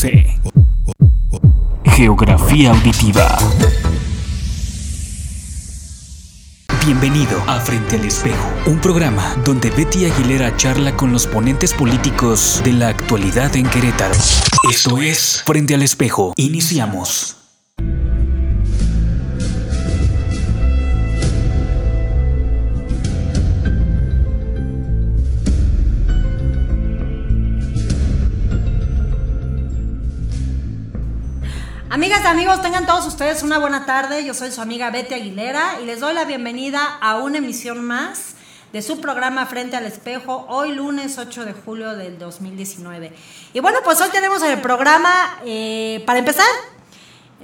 11. Geografía auditiva. Bienvenido a Frente al Espejo, un programa donde Betty Aguilera charla con los ponentes políticos de la actualidad en Querétaro. Esto es Frente al Espejo. Iniciamos. Amigas y amigos, tengan todos ustedes una buena tarde. Yo soy su amiga Betty Aguilera y les doy la bienvenida a una emisión más de su programa Frente al Espejo, hoy lunes 8 de julio del 2019. Y bueno, pues hoy tenemos el programa, eh, para empezar,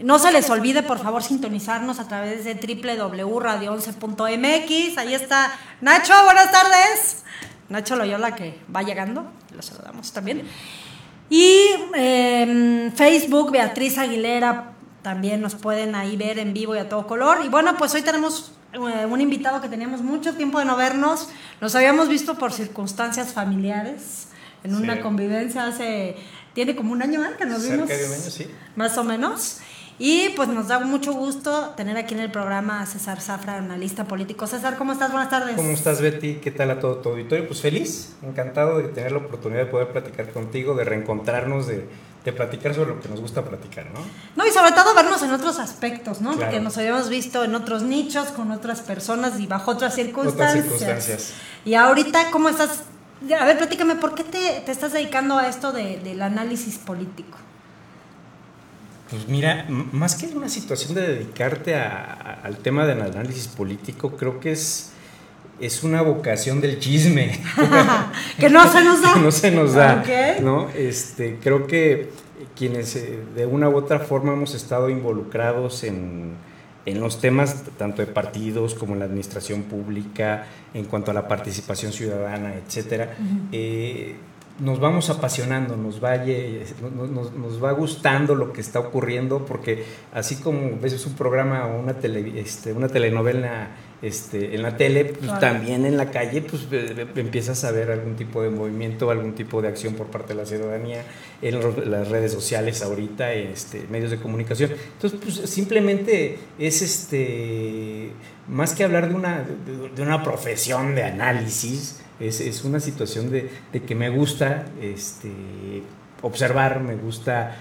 no se les olvide por favor sintonizarnos a través de www.radio11.mx. Ahí está Nacho, buenas tardes. Nacho Loyola que va llegando, lo saludamos también. Y eh, Facebook, Beatriz Aguilera, también nos pueden ahí ver en vivo y a todo color. Y bueno, pues hoy tenemos eh, un invitado que teníamos mucho tiempo de no vernos. Nos habíamos visto por circunstancias familiares, en una convivencia hace, tiene como un año más que nos vimos. Cerca de un año, sí. Más o menos. Y pues nos da mucho gusto tener aquí en el programa a César Zafra, analista político. César, ¿cómo estás? Buenas tardes. ¿Cómo estás, Betty? ¿Qué tal a todo tu auditorio? Pues feliz, encantado de tener la oportunidad de poder platicar contigo, de reencontrarnos, de, de platicar sobre lo que nos gusta platicar, ¿no? No, y sobre todo vernos en otros aspectos, ¿no? Claro. Porque nos habíamos visto en otros nichos, con otras personas y bajo otras circunstancias. Otras circunstancias. Y ahorita, ¿cómo estás? A ver, platícame, ¿por qué te, te estás dedicando a esto de, del análisis político? Pues mira, más que una situación de dedicarte a- a- al tema del análisis político, creo que es, es una vocación del chisme. que no se nos da. que no se nos da. Ok. ¿no? Este, creo que quienes eh, de una u otra forma hemos estado involucrados en, en los temas tanto de partidos como en la administración pública, en cuanto a la participación ciudadana, etcétera, eh, nos vamos apasionando, nos va, nos, nos- va gustando lo que está ocurriendo, porque así como ves un programa o una, tele, este, una telenovela este, en la tele, pues Claro. también en la calle pues empiezas a ver algún tipo de movimiento, algún tipo de acción por parte de la ciudadanía en las redes sociales ahorita, este, medios de comunicación. Entonces, pues simplemente es este más que hablar de una, de una profesión de análisis, es, es una situación de, de que me gusta este, observar, me gusta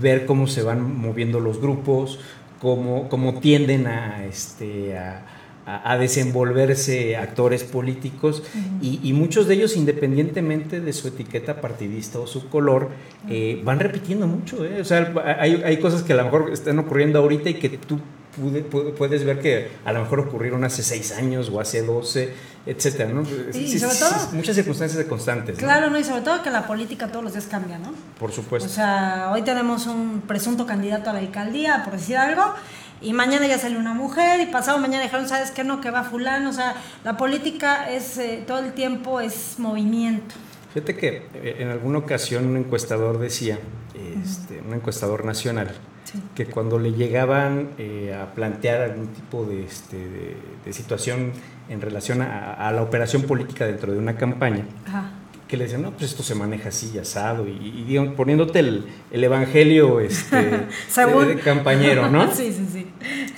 ver cómo se van moviendo los grupos, cómo, cómo tienden a, este, a, a- desenvolverse actores políticos y, y muchos de ellos, independientemente de su etiqueta partidista o su color, eh, van repitiendo mucho. ¿eh? O sea, hay, hay cosas que a lo mejor están ocurriendo ahorita y que tú pude- pu- puedes ver que a lo mejor ocurrieron hace seis años o hace 12, etcétera, ¿no? sobre todo- muchas circunstancias constantes. ¿no? Claro, no, y sobre todo que la política todos los días cambia, ¿no? Por supuesto. O sea, hoy tenemos un presunto candidato a la alcaldía, por decir algo, y mañana ya salió una mujer, y pasado mañana dijeron, ¿sabes qué? No, que va fulano. O sea, la política es, eh, todo el tiempo es movimiento. Fíjate que eh, en alguna ocasión un encuestador decía, este, un encuestador nacional, Sí. que cuando le llegaban eh, a plantear algún tipo de, este, de, de situación en relación a, a la operación política dentro de una campaña, Ajá. que le decían, no, pues esto se maneja así, asado, y, y digamos, poniéndote el, el evangelio este, de, de campañero, ¿no? sí, sí, sí.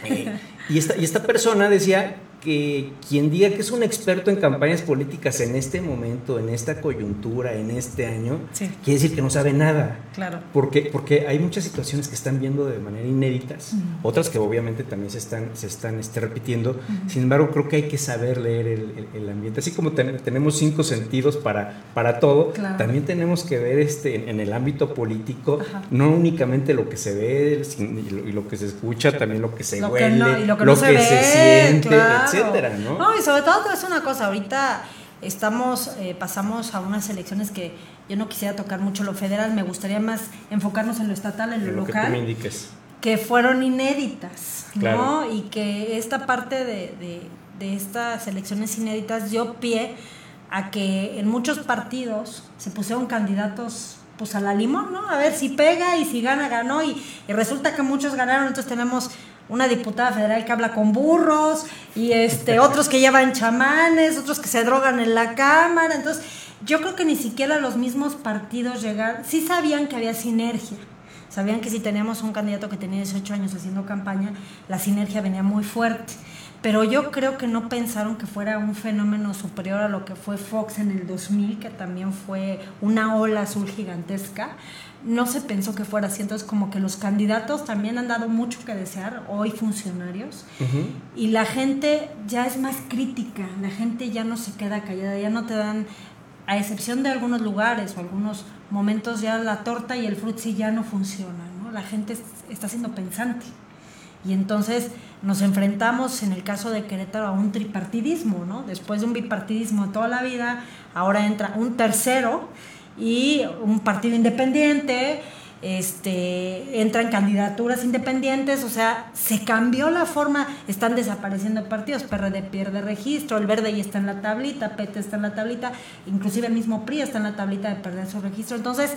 Eh, y, esta, y esta persona decía que quien diga que es un experto en campañas políticas en este momento, en esta coyuntura, en este año, Sí. quiere decir que no sabe nada. Claro. Porque, porque hay muchas situaciones que están viendo de manera inéditas, otras que obviamente también se están, se están este, repitiendo. Sin embargo, creo que hay que saber leer el, el- el ambiente. Así como ten- tenemos cinco sentidos para, para todo, Claro. también tenemos que ver este, en, en el ámbito político, Ajá. no únicamente lo que se ve y lo, y lo que se escucha, también lo que se Lo que huele, no- y lo que no se ve, siente, claro. Etcétera, ¿no? No, y sobre todo te voy a decir una cosa, ahorita estamos, eh, pasamos a unas elecciones que yo no quisiera tocar mucho lo federal, me gustaría más enfocarnos en lo estatal, en lo, En lo que tú local. me indiques. que fueron inéditas, ¿no? Y que esta parte de, de- de estas elecciones inéditas dio pie a que en muchos partidos se pusieron candidatos pues a la limón, ¿no? A ver si pega y si gana, ganó. Y, y resulta que muchos ganaron, entonces tenemos una diputada federal que habla con burros y este otros que llevan chamanes, otros que se drogan en la cámara. Entonces, yo creo que ni siquiera los mismos partidos llegaron, sí sabían que había sinergia. Sabían que si teníamos un candidato que tenía 18 años haciendo campaña, la sinergia venía muy fuerte. Pero yo creo que no pensaron que fuera un fenómeno superior a lo que fue Fox en el 2000, que también fue una ola azul gigantesca no se pensó que fuera así. Entonces, como que los candidatos también han dado mucho que desear, hoy funcionarios, y la gente ya es más crítica, la gente ya no se queda callada, ya no te dan, a excepción de algunos lugares o algunos momentos, ya la torta y el frutzi ya no funcionan, ¿no? La gente está siendo pensante. Y entonces nos enfrentamos, en el caso de Querétaro, a un tripartidismo, ¿no? Después de un bipartidismo toda la vida, ahora entra un tercero y un partido independiente, este, entran candidaturas independientes, o sea, se cambió la forma, están desapareciendo partidos, PRD pierde registro, el verde ya está en la tablita, PT está en la tablita, inclusive el mismo PRI está en la tablita de perder su registro, entonces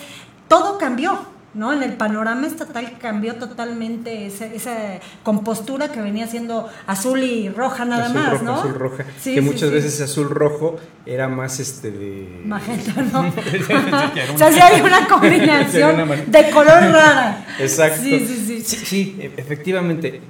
todo cambió. ¿No? En el panorama estatal cambió totalmente esa, esa compostura que venía siendo azul y roja nada más, ¿no? Azul roja. que muchas veces azul rojo era más este de. Magenta, ¿no? o sea, sí hay una combinación de color rara. Exacto. Sí, sí, sí. Sí, efectivamente.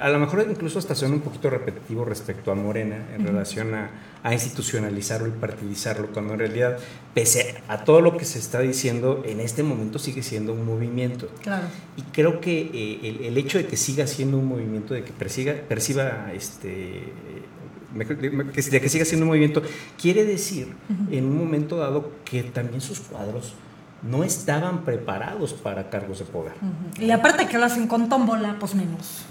A, lo mejor incluso hasta suena un poquito repetitivo respecto a Morena en relación a, a, institucionalizarlo y partidizarlo, cuando en realidad, pese a todo lo que se está diciendo, en este momento sigue siendo un movimiento. Claro. Y creo que eh, el, hecho de que siga siendo un movimiento, de que persiga, perciba este de que siga siendo un movimiento, quiere decir en un momento dado que también sus cuadros no estaban preparados para cargos de poder. Y aparte que lo hacen con tómbola, pues menos.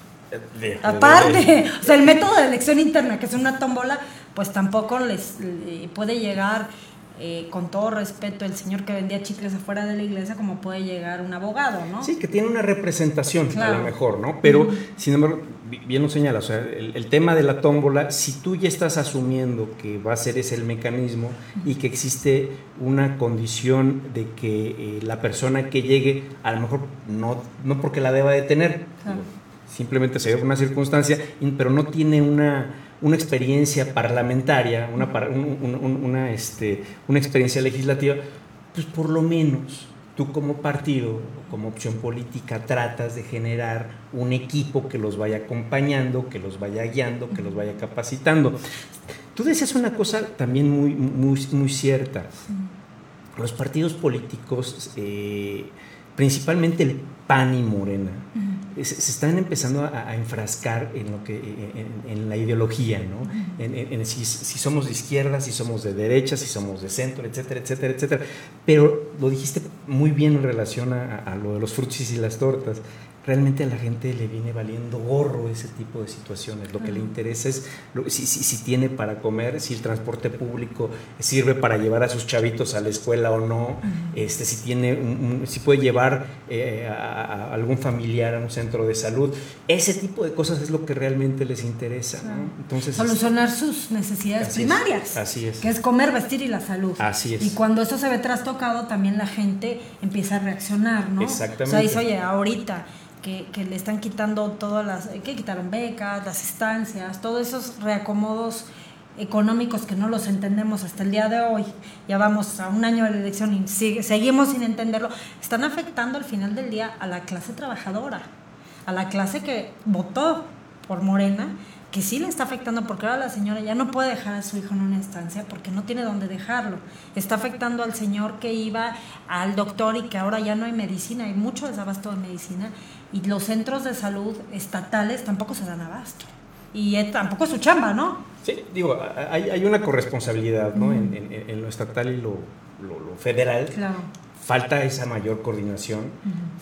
aparte, o sea, el método de elección interna, que es una tómbola, pues tampoco les puede llegar eh, con todo respeto, el señor que vendía chicles afuera de la iglesia, como puede llegar un abogado, ¿no? Sí, que tiene una representación, a lo mejor, ¿no? Pero, sin embargo, bien lo señala, o sea, el, tema de la tómbola, si tú ya estás asumiendo que va a ser ese el mecanismo y que existe una condición de que eh, la persona que llegue, a lo mejor no, no porque la deba de tener, simplemente se ve una circunstancia, pero no tiene una una experiencia parlamentaria, una, una, este, una experiencia legislativa, pues por lo menos tú como partido, como opción política, tratas de generar un equipo que los vaya acompañando, que los vaya guiando, que los vaya capacitando. Tú decías una cosa también muy, muy, muy cierta. Los partidos políticos, eh, principalmente el PAN y Morena, se, están empezando a, enfrascar en lo que en, la ideología, ¿no? En, si, somos de izquierda, si somos de derecha, si somos de centro, etcétera, etcétera, etcétera. Pero lo dijiste muy bien en relación a, a lo de los frutis y las tortas realmente a la gente le viene valiendo gorro ese tipo de situaciones. Lo que le interesa es si, si, tiene para comer, si el transporte público sirve para llevar a sus chavitos a la escuela o no, este, si, tiene si puede llevar eh, a, algún familiar a un centro de salud. Ese tipo de cosas es lo que realmente les interesa. Entonces, Solucionar sus necesidades primarias. así es. Que es comer, vestir y la salud. Así es. Y cuando eso se ve trastocado, también la gente empieza a reaccionar, ¿no? Exactamente. O sea, dice, oye, ahorita que, le están quitando todas las, que quitaron becas, las estancias, todos esos reacomodos económicos que no los entendemos hasta el día de hoy, ya vamos a un año de la elección y seguimos sin entenderlo, están afectando al final del día a la clase trabajadora, a la clase que votó por Morena, que sí le está afectando porque ahora la señora ya no puede dejar a su hijo en una estancia porque no tiene dónde dejarlo. Está afectando al señor que iba al doctor y que ahora ya no hay medicina, hay mucho desabasto de medicina y los centros de salud estatales tampoco se dan abasto. Y tampoco es su chamba, ¿no? Sí, digo, hay, hay una corresponsabilidad ¿no? en, en, lo estatal y lo, lo, federal. Claro. Falta esa mayor coordinación,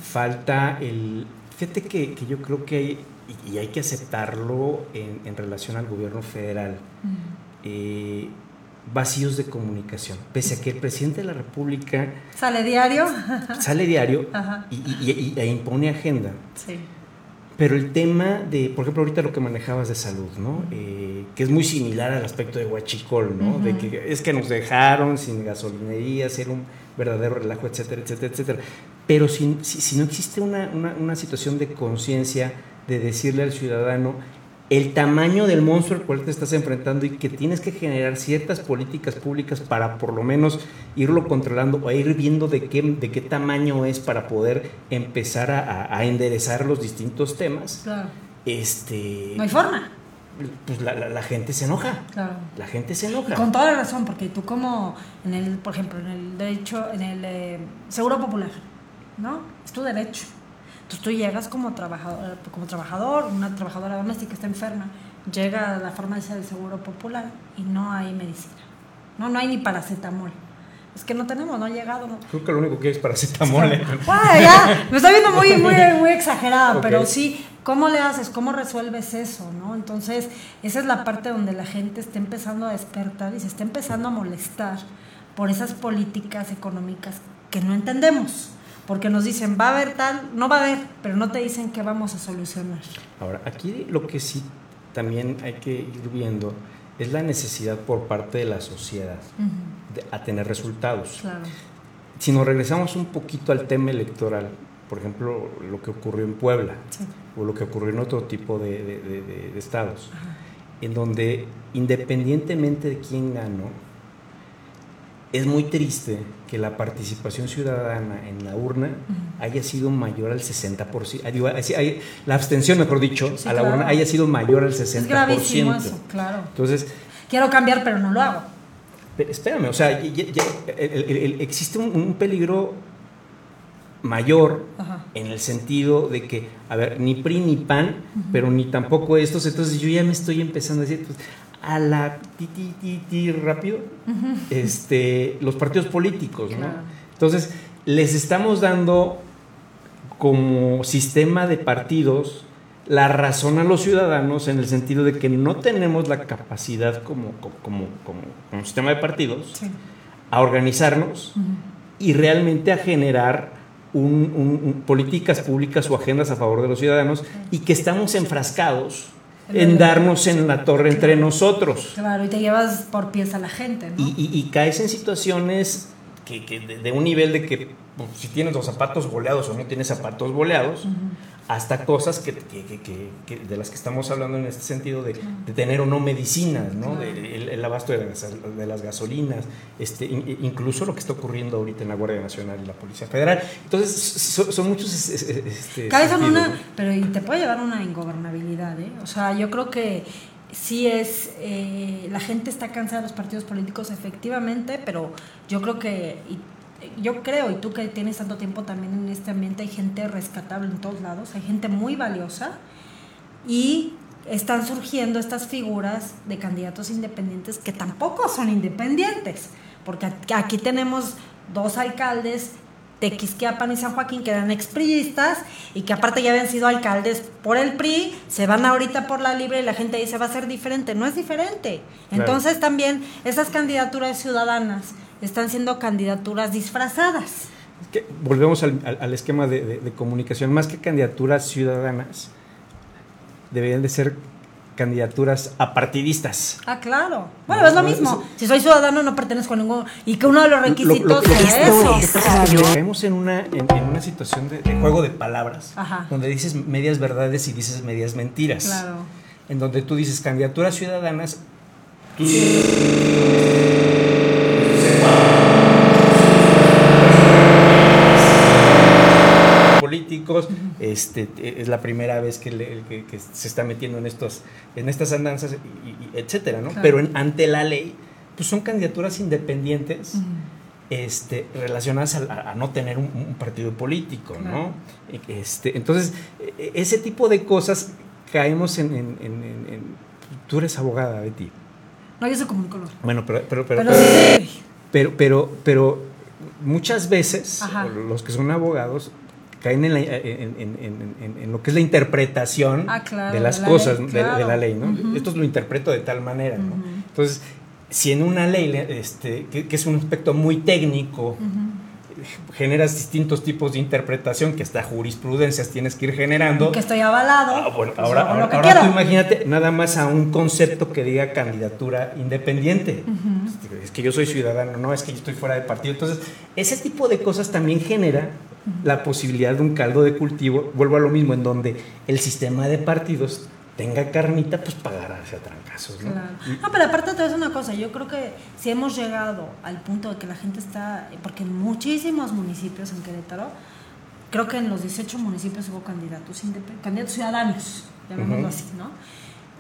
falta el... Fíjate que, que, yo creo que hay, y hay que aceptarlo en, en relación al gobierno federal, eh, vacíos de comunicación. Pese a que el presidente de la República... Sale diario. Sale diario y, e impone agenda. Sí. Pero el tema de, por ejemplo, ahorita lo que manejabas de salud, ¿no? Eh, que es muy similar al aspecto de Huachicol, ¿no? De que es que nos dejaron sin gasolinería, ser un verdadero relajo, etcétera, etcétera, etcétera. Pero si, si, no existe una, una, una situación de conciencia, de decirle al ciudadano, el tamaño del monstruo al cual te estás enfrentando y que tienes que generar ciertas políticas públicas para por lo menos irlo controlando o ir viendo de qué, de qué tamaño es para poder empezar a, a enderezar los distintos temas. Claro. Este, No hay forma. pues la, la- la gente se enoja. Claro. La gente se enoja. Con toda la razón, porque tú como, en el, por ejemplo, en el derecho, en el eh, seguro popular, ¿no? Es tu derecho. Entonces tú llegas como trabajador, como trabajador, una trabajadora doméstica está enferma, llega a la farmacia del seguro popular y no hay medicina. No, no hay ni paracetamol. Es que no tenemos, no ha llegado. No. Creo que lo único que es paracetamol. ¿eh? Ya, me está viendo muy, muy, muy exagerada, pero sí, ¿cómo le haces? ¿Cómo resuelves eso? ¿no? Entonces, esa es la parte donde la gente está empezando a despertar y se está empezando a molestar por esas políticas económicas que no entendemos. Porque nos dicen, va a haber tal, no va a haber, pero no te dicen qué vamos a solucionar. Ahora, aquí lo que sí también hay que ir viendo es la necesidad por parte de la sociedad de- a tener resultados. Claro. Si nos regresamos un poquito al tema electoral, por ejemplo, lo que ocurrió en Puebla Sí. o lo que ocurrió en otro tipo de, de- de- estados, en donde independientemente de quién ganó, es muy triste que la participación ciudadana en la urna haya sido mayor al 60%, ah, digo, la abstención, mejor dicho, Sí, a la claro. urna haya sido mayor al 60%. Es gravísimo eso, claro. Entonces, Quiero cambiar, pero no lo hago. pero espérame, o sea, ya- ya- ya- el- el- el- existe un, un peligro mayor Ajá. en el sentido de que, a ver, ni PRI ni PAN, pero ni tampoco estos, entonces yo ya me estoy empezando a decir, pues, a la ti, ti, ti, ti, rápido, este, los partidos políticos, ¿no? Claro. Entonces, les estamos dando como sistema de partidos la razón a los ciudadanos en el sentido de que no tenemos la capacidad como, como, como, como- sistema de partidos Sí. a organizarnos y realmente a generar un- un- un- políticas públicas o agendas a favor de los ciudadanos y que estamos enfrascados en darnos en la torre entre nosotros. Claro, y te llevas por pies a la gente, ¿no? Y, y- y caes en situaciones que, que de, de un nivel de que pues, si tienes los zapatos boleados o no tienes zapatos boleados, hasta cosas que, que- que- que- que- de las que estamos hablando en este sentido de, de tener o no medicinas, ¿no? De- el, el abasto de las, de las gasolinas, este, in- incluso lo que está ocurriendo ahorita en la Guardia Nacional y la Policía Federal. Entonces, so- son, muchos... es- es- Este, en sentidos, una, pero y te puede llevar una ingobernabilidad, ¿eh? O sea, yo creo que sí es, eh, la gente está cansada de los partidos políticos efectivamente, pero yo creo que, y- yo creo, y tú que tienes tanto tiempo también en este ambiente, hay gente rescatable en todos lados, hay gente muy valiosa y están surgiendo estas figuras de candidatos independientes que tampoco son independientes, porque aquí- tenemos dos alcaldes de y San Joaquín que eran expriistas y que aparte ya habían sido alcaldes por el PRI, se van ahorita por la libre y la gente dice va a ser diferente, no es diferente. Claro. Entonces también esas candidaturas ciudadanas están siendo candidaturas disfrazadas. Que volvemos al, al- al esquema de, de- de comunicación, más que candidaturas ciudadanas, deberían de ser candidaturas apartidistas. Ah, claro. Bueno, es lo mismo. Si soy ciudadano no pertenezco a ningún... Y que uno de los Lo- requisitos lo- lo sea esto eso. es- Caemos en una, en, en una situación de, de juego de palabras, Ajá. donde dices medias verdades y dices medias mentiras. Claro. En donde tú dices candidaturas ciudadanas, tú- políticos, este, es la primera vez que, le- que- que se está metiendo en estos, en estas andanzas, y, y- etcétera, ¿no? Claro. Pero en- ante la ley, pues son candidaturas independientes este, relacionadas a, a- no tener un, un partido político, ¿no? Este, entonces, e- ese tipo de cosas caemos en, en- en- Tú eres abogada, Betty. No, yo soy comunicólogo. Bueno, pero... Pero, pero, Pero pero, sí. pero, pero, pero muchas veces Ajá. los que son abogados caen en, la- en- lo que es la interpretación Ah, claro, de las de la cosas ley, de, de la ley, ¿no? Esto lo interpreto de tal manera, ¿no? Entonces, si en una ley, este, que, que es un aspecto muy técnico, generas distintos tipos de interpretación que hasta jurisprudencias tienes que ir generando. Que estoy avalado. Ah, bueno, pues ahora, ahora, que ahora tú imagínate nada más a un concepto que diga candidatura independiente. Es que yo soy ciudadano, no es que yo estoy fuera de partido. Entonces, ese tipo de cosas también genera la posibilidad de un caldo de cultivo, vuelvo a lo mismo, en donde el sistema de partidos tenga carnita, pues pagará hacia trancazos, ¿no? Claro. No, pero aparte te voy una cosa, yo creo que si hemos llegado al punto de que la gente está, porque en muchísimos municipios en Querétaro, creo que en los 18 municipios hubo candidatos, candidatos ciudadanos, llamémoslo así, ¿no?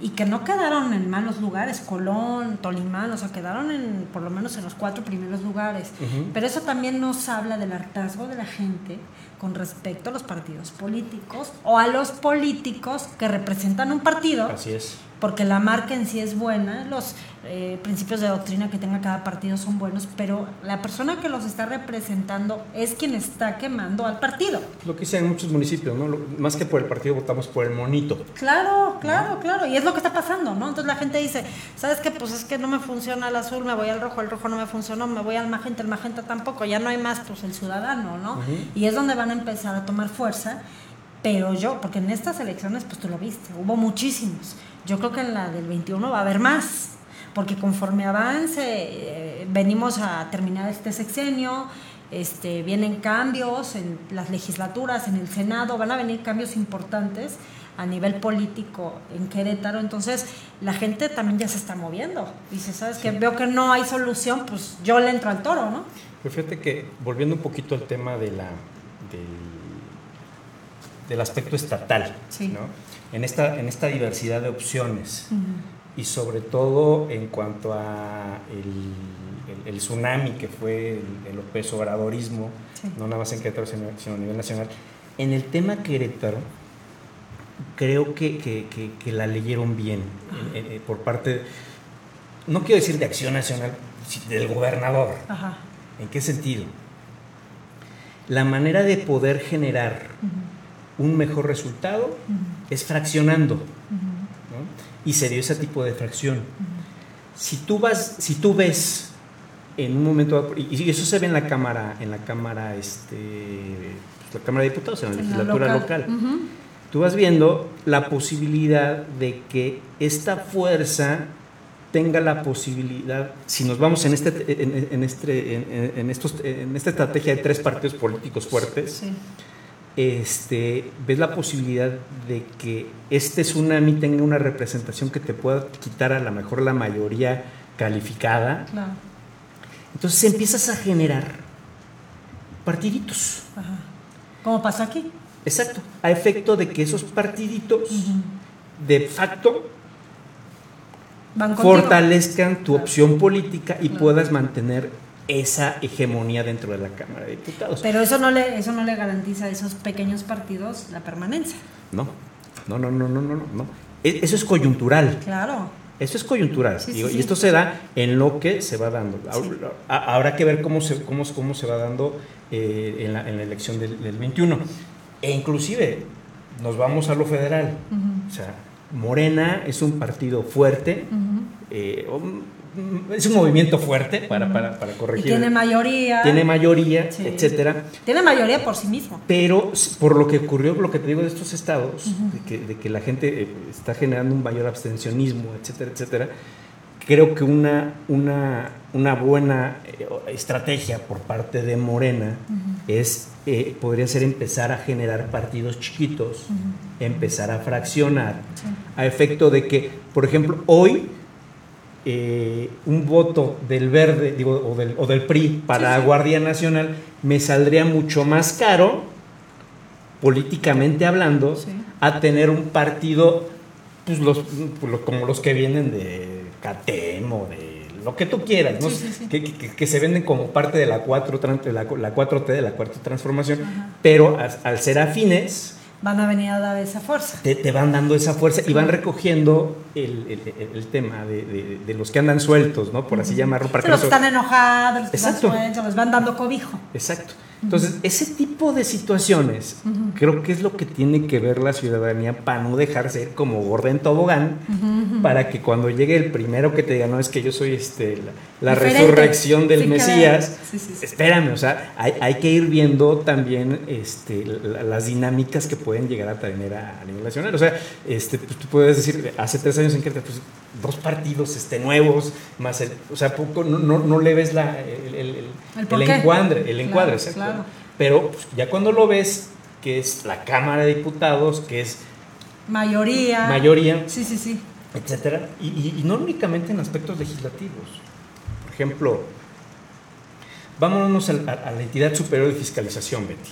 Y que no quedaron en malos lugares, Colón, Tolimán, o sea, quedaron en, por lo menos en los cuatro primeros lugares. Pero eso también nos habla del hartazgo de la gente con respecto a los partidos políticos o a los políticos que representan un partido Así es. porque la marca en sí es buena, los eh, principios de doctrina que tenga cada partido son buenos, pero la persona que los está representando es quien está quemando al partido. Lo que dicen en muchos municipios, ¿no? Lo- más que por el partido, votamos por el monito. Claro, claro, claro, y es lo que está pasando, ¿no? Entonces la gente dice, ¿sabes qué? Pues es que no me funciona el azul, me voy al rojo, el rojo no me funcionó, me voy al magenta, el magenta tampoco, ya no hay más, pues el ciudadano, ¿no? Ujú. Y es donde van a empezar a tomar fuerza, pero yo, porque en estas elecciones, pues tú lo viste, hubo muchísimos. Yo creo que en la del 21 va a haber más, porque conforme avance, eh, venimos a terminar este sexenio, este, vienen cambios en las legislaturas, en el Senado, van a venir cambios importantes a nivel político en Querétaro, entonces la gente también ya se está moviendo. Dice, ¿sabes qué? Veo que no hay solución, pues yo le entro al toro, ¿no? Pero fíjate que, volviendo un poquito al tema de la, del, del aspecto estatal, Sí. ¿no? en, esta, en esta diversidad de opciones y sobre todo en cuanto a el, el- el tsunami que fue el, el López Obradorismo, Sí. no nada más en Querétaro, sino, sino a nivel nacional. En el tema Querétaro, creo que, que- que- que la leyeron bien eh, eh, por parte, no quiero decir de Acción Nacional, del gobernador. Ajá. ¿En qué sentido? La manera de poder generar un mejor resultado es fraccionando. Y se dio ese tipo de fracción. Si tú vas, si tú ves en un momento y eso se ve en la cámara, en la cámara, este, pues, la cámara de diputados, en la En legislatura local. Tú vas viendo la posibilidad de que esta fuerza tenga la posibilidad, si nos vamos en, este, en, en este, en, en estos, en esta estrategia de tres partidos políticos fuertes, Sí. Este, ves la posibilidad de que este tsunami tenga una representación que te pueda quitar a lo mejor la mayoría calificada. Claro. Entonces empiezas a generar partiditos. Ajá. ¿Cómo pasó aquí? Exacto. A efecto de que esos partiditos de facto fortalezcan tu opción política y Claro. puedas mantener esa hegemonía dentro de la Cámara de Diputados. Pero eso no le eso no le garantiza a esos pequeños partidos la permanencia. No, no, no, no, no, no, no. E- Eso es coyuntural. Claro. Eso es coyuntural. Sí, sí, digo, sí. Y esto se da en lo que se va dando. Habrá que ver cómo se, cómo, cómo se va dando eh, en, la, en la elección del, del 21. E inclusive nos vamos a lo federal. O sea, Morena es un partido fuerte, eh, es un movimiento fuerte para, para, para Y corregir. tiene mayoría. Tiene mayoría, Sí. etcétera. Tiene mayoría por sí mismo. Pero por lo que ocurrió, lo que te digo de estos estados, de, que, de que la gente eh, está generando un mayor abstencionismo, etcétera, etcétera, creo que una, una, una buena eh, estrategia por parte de Morena es, eh, podría ser empezar a generar partidos chiquitos, empezar a fraccionar, a efecto de que, por ejemplo, hoy eh, un voto del verde digo, o, del, o del PRI para Guardia Nacional me saldría mucho más caro, políticamente hablando, Sí. a tener un partido pues los, pues, como los que vienen de CATEM o de lo que tú quieras. Que, que- que se venden como parte de la, 4, tran- de la, la 4T, de la cuarta transformación, pero al ser afines, Van a venir a dar esa fuerza. te, te van dando esa fuerza y van recogiendo el, el- el- el tema de, de- de los que andan sueltos, ¿no? Por así llamarlo. Para Sí, que los que están enojados, los que están sueltos, les van dando cobijo. Exacto. Entonces, ese tipo de situaciones creo que es lo que tiene que ver la ciudadanía para no dejarse ir como gorda en tobogán, para que cuando llegue el primero que te diga, no, es que yo soy este, la, resurrección del Sí, Mesías. Sí, sí, espérame, o sea, hay, hay que ir viendo también este, la- las dinámicas que pueden llegar a tener a, a nivel nacional. O sea, este, pues, tú puedes decir, hace tres años en que pues, dos partidos este, nuevos, más el, o sea, poco, no, no, no le ves la, el, encuadre, el encuadre, claro. Pero pues, ya cuando lo ves, que es la Cámara de Diputados, que es Mayoría. mayoría, Sí, sí, sí. etcétera, y, y- y no únicamente en aspectos legislativos. Por ejemplo, vámonos a, a la entidad superior de fiscalización, Betty.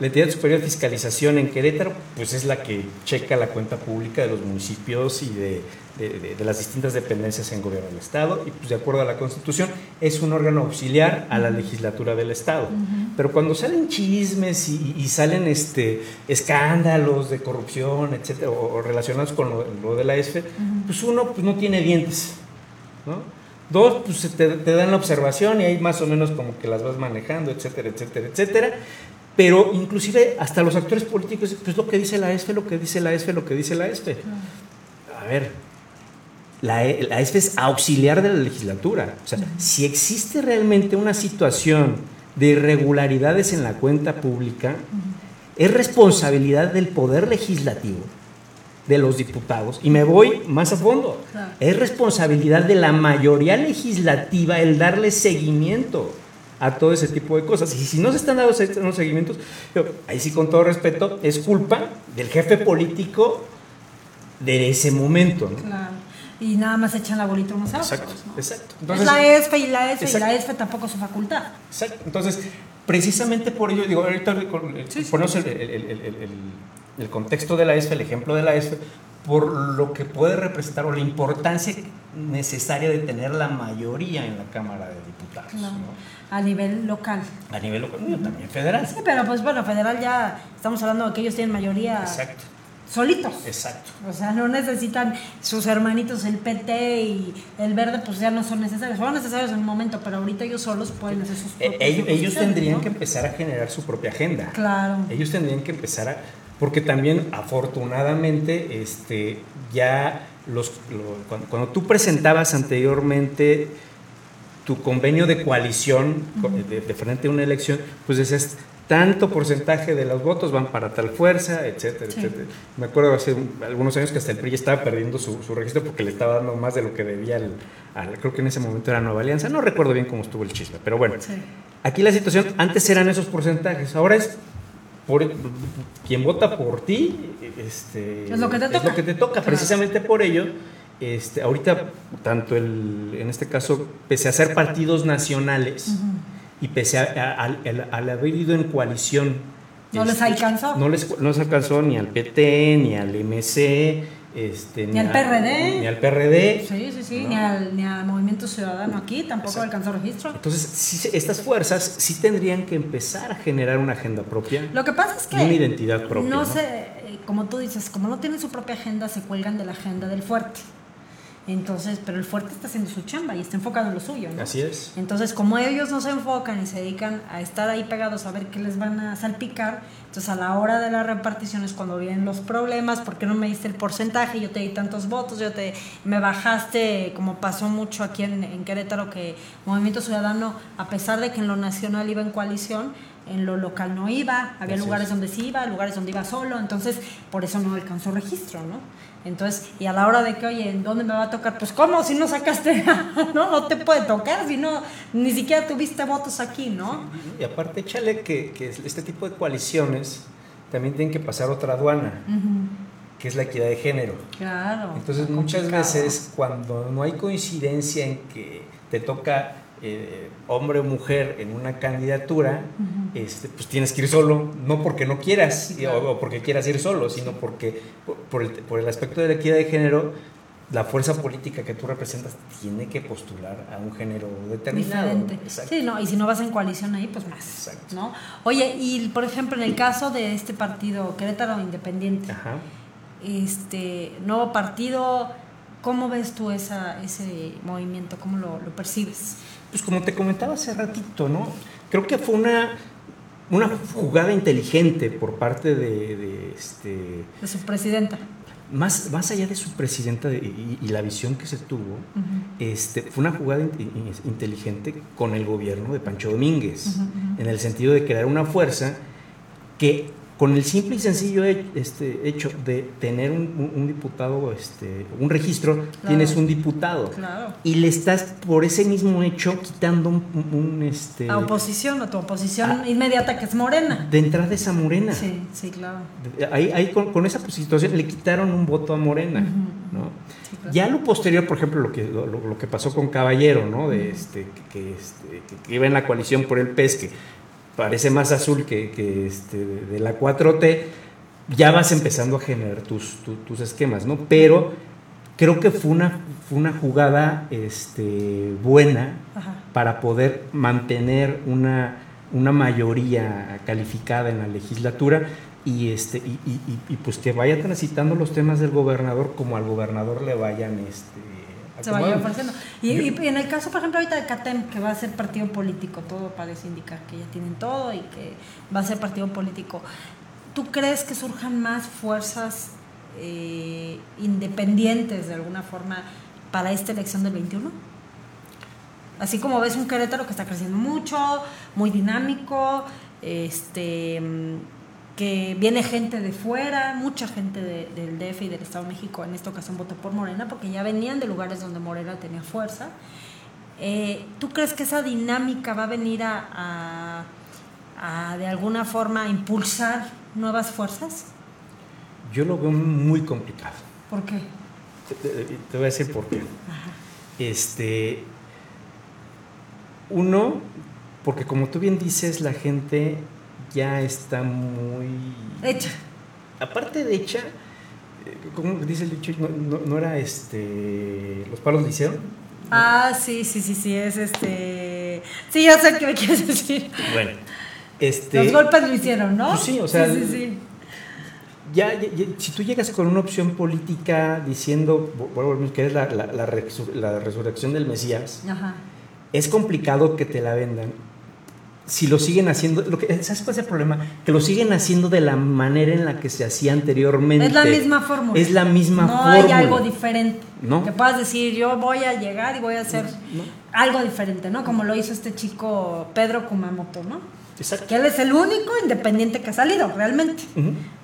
La entidad superior de fiscalización en Querétaro, pues es la que checa la cuenta pública de los municipios y de, de- de- de las distintas dependencias en gobierno del Estado, y pues de acuerdo a la Constitución es un órgano auxiliar a la legislatura del Estado. Pero cuando salen chismes y, y salen este, escándalos de corrupción, etcétera, o, o relacionados con lo, lo de la ESFE, pues uno pues, no tiene dientes. ¿no? Dos, pues te, te dan la observación y ahí más o menos como que las vas manejando, etcétera, etcétera, etcétera. Pero inclusive hasta los actores políticos, pues lo que dice la ESFE, lo que dice la ESFE, lo que dice la ESFE. A ver, la, E- la ESFE es auxiliar de la legislatura. O sea, si existe realmente una situación de irregularidades en la cuenta pública, es responsabilidad del Poder Legislativo, de los diputados, y me voy más a fondo, es responsabilidad de la mayoría legislativa el darle seguimiento a todo ese tipo de cosas. Y si no se están dando los seguimientos, ahí sí con todo respeto, es culpa del jefe político de ese momento. ¿no? Claro. Y nada más echan la bolita unos a. Exacto, ¿no? exacto. es Entonces- la ESFE y la ESFE y la ESFE tampoco es su facultad. Exacto. Entonces, precisamente por ello, digo, ahorita eh, ponemos el, el- el- el- el- el contexto de la ESFE, el ejemplo de la ESFE, por lo que puede representar o la importancia necesaria de tener la mayoría en la Cámara de Diputados, Claro. ¿no? A nivel local. a nivel local, también federal. Sí, pero pues bueno, federal ya estamos hablando de que ellos tienen mayoría Exacto, solitos. exacto. O sea, no necesitan sus hermanitos el PT y el verde, pues ya no son necesarios. Fueron necesarios en un momento, pero ahorita ellos solos pueden hacer sus Eh, ellos, ellos tendrían ¿no? que empezar a generar su propia agenda. Claro. Ellos tendrían que empezar a... Porque también, afortunadamente, este, ya los, lo- cuando, cuando tú presentabas anteriormente tu convenio de coalición co- de, de frente a una elección, pues decías, tanto porcentaje de los votos van para tal fuerza, etcétera, Sí. etcétera. Me acuerdo hace un- algunos años que hasta el PRI estaba perdiendo su, su registro porque le estaba dando más de lo que debía al, al- creo que en ese momento era Nueva Alianza, no recuerdo bien cómo estuvo el chisme, pero bueno. Sí. Aquí la situación, antes eran esos porcentajes, ahora es por, quien vota por ti, este, Es lo que te toca. que te toca. Claro. Precisamente por ello, este, ahorita, tanto el, en este caso, pese a ser partidos nacionales y pese a, al, haber ido en coalición, No les alcanzó. No les, no les alcanzó ni al PT, ni al MC, este, Ni al a- PRD. Ni al PRD. Sí, sí, sí. No. Ni, al, ni al Movimiento Ciudadano aquí tampoco Exacto. alcanzó registro. Entonces, sí, estas fuerzas sí tendrían que empezar a generar una agenda propia. Lo que pasa es que. Y una identidad propia, No ¿no? sé, eh, como tú dices, como no tienen su propia agenda, se cuelgan de la agenda del fuerte. Entonces, pero el fuerte está haciendo su chamba y está enfocado en lo suyo, ¿no? Así es. Entonces, como ellos no se enfocan y se dedican a estar ahí pegados a ver qué les van a salpicar, entonces a la hora de la repartición es cuando vienen los problemas, ¿por qué no me diste el porcentaje? Yo te di tantos votos, yo te me bajaste, como pasó mucho aquí en, en Querétaro, que Movimiento Ciudadano, a pesar de que en lo nacional iba en coalición, en lo local no iba, había Así lugares es. donde sí iba, lugares donde iba solo, entonces por eso no alcanzó registro, ¿no? Entonces, y a la hora de que, oye, ¿en dónde me va a tocar? Pues, ¿cómo? Si no sacaste, no, no te puede tocar, si no, ni siquiera tuviste votos aquí, ¿no? Y aparte, échale que, que este tipo de coaliciones también tienen que pasar otra aduana, que es la equidad de género. Claro. Entonces, muchas complicado. veces cuando no hay coincidencia en que te toca eh, hombre o mujer en una candidatura, este, pues tienes que ir solo, no porque no quieras y- o, o porque quieras ir solo, sino porque por, por el, por el aspecto de la equidad de género, la fuerza política que tú representas tiene que postular a un género determinado. Sí, no, y si no vas en coalición ahí, pues más. Exacto. ¿no? Oye, y por ejemplo, en el caso de este partido, Querétaro Independiente, Ajá. este nuevo partido, ¿cómo ves tú esa, ese movimiento? ¿Cómo lo, lo percibes? Pues como te comentaba hace ratito, ¿no? Creo que fue una, una jugada inteligente por parte de, de, este, De su presidenta. más, más allá de su presidenta de- y, y la visión que se tuvo, este, fue una jugada in- in- inteligente con el gobierno de Pancho Domínguez, en el sentido de crear una fuerza que con el simple y sencillo este, hecho de tener un, diputado, este, un registro, tienes un diputado. Y le estás, por ese mismo hecho, quitando un... este, a oposición, a tu oposición inmediata que es Morena. De entrada esa Morena. Sí, sí, claro. Ahí, ahí con, esa situación le quitaron un voto a Morena. Ya lo posterior, por ejemplo, lo que, lo, que pasó con Caballero, ¿no? De este, que, este, que, iba en la coalición por el PES, que parece más azul que, este, de la 4T, ya vas empezando a generar tus, tus, esquemas, ¿no? Pero creo que fue una, fue una jugada este, buena para poder mantener una, una mayoría calificada en la legislatura y este y, y, pues que vaya transitando los temas del gobernador como al gobernador le vayan este se vaya ofreciendo. Y, en el caso, por ejemplo, ahorita de CATEM, que va a ser partido político, todo parece indicar que ya tienen todo y que va a ser partido político, ¿tú crees que surjan más fuerzas eh, independientes de alguna forma para esta elección del 21? Así como ves un Querétaro que está creciendo mucho, muy dinámico, este que viene gente de fuera, mucha gente del DF y del Estado de México en esta ocasión votó por Morena porque ya venían de lugares donde Morena tenía fuerza. Eh, ¿Tú crees que esa dinámica va a venir a, de alguna forma impulsar nuevas fuerzas? Yo lo veo muy complicado. ¿Por qué? Te, voy a decir por qué. Este, uno, porque como tú bien dices, la gente ya está muy... Hecha. Aparte de hecha, eh, como dice el dicho, no, era este... Los palos le hicieron. Ah, sí, sí, sí, sí, es este... Sí, ya sé qué me quieres decir. Bueno, este... Los golpes lo hicieron, ¿no? Pues sí, o sea... Sí, sí, Ya, si tú llegas con una opción política diciendo que es la, la, la, resurrección del Mesías, es complicado que te la vendan si lo siguen haciendo, lo que, ¿sabes cuál es el problema? Que lo siguen haciendo de la manera en la que se hacía anteriormente. Es la misma fórmula. Es la misma no fórmula. No hay algo diferente. ¿No? Que puedas decir, yo voy a llegar y voy a hacer algo diferente, ¿no? Como lo hizo este chico Pedro Kumamoto, ¿no? Exacto. Que él es el único independiente que ha salido, realmente.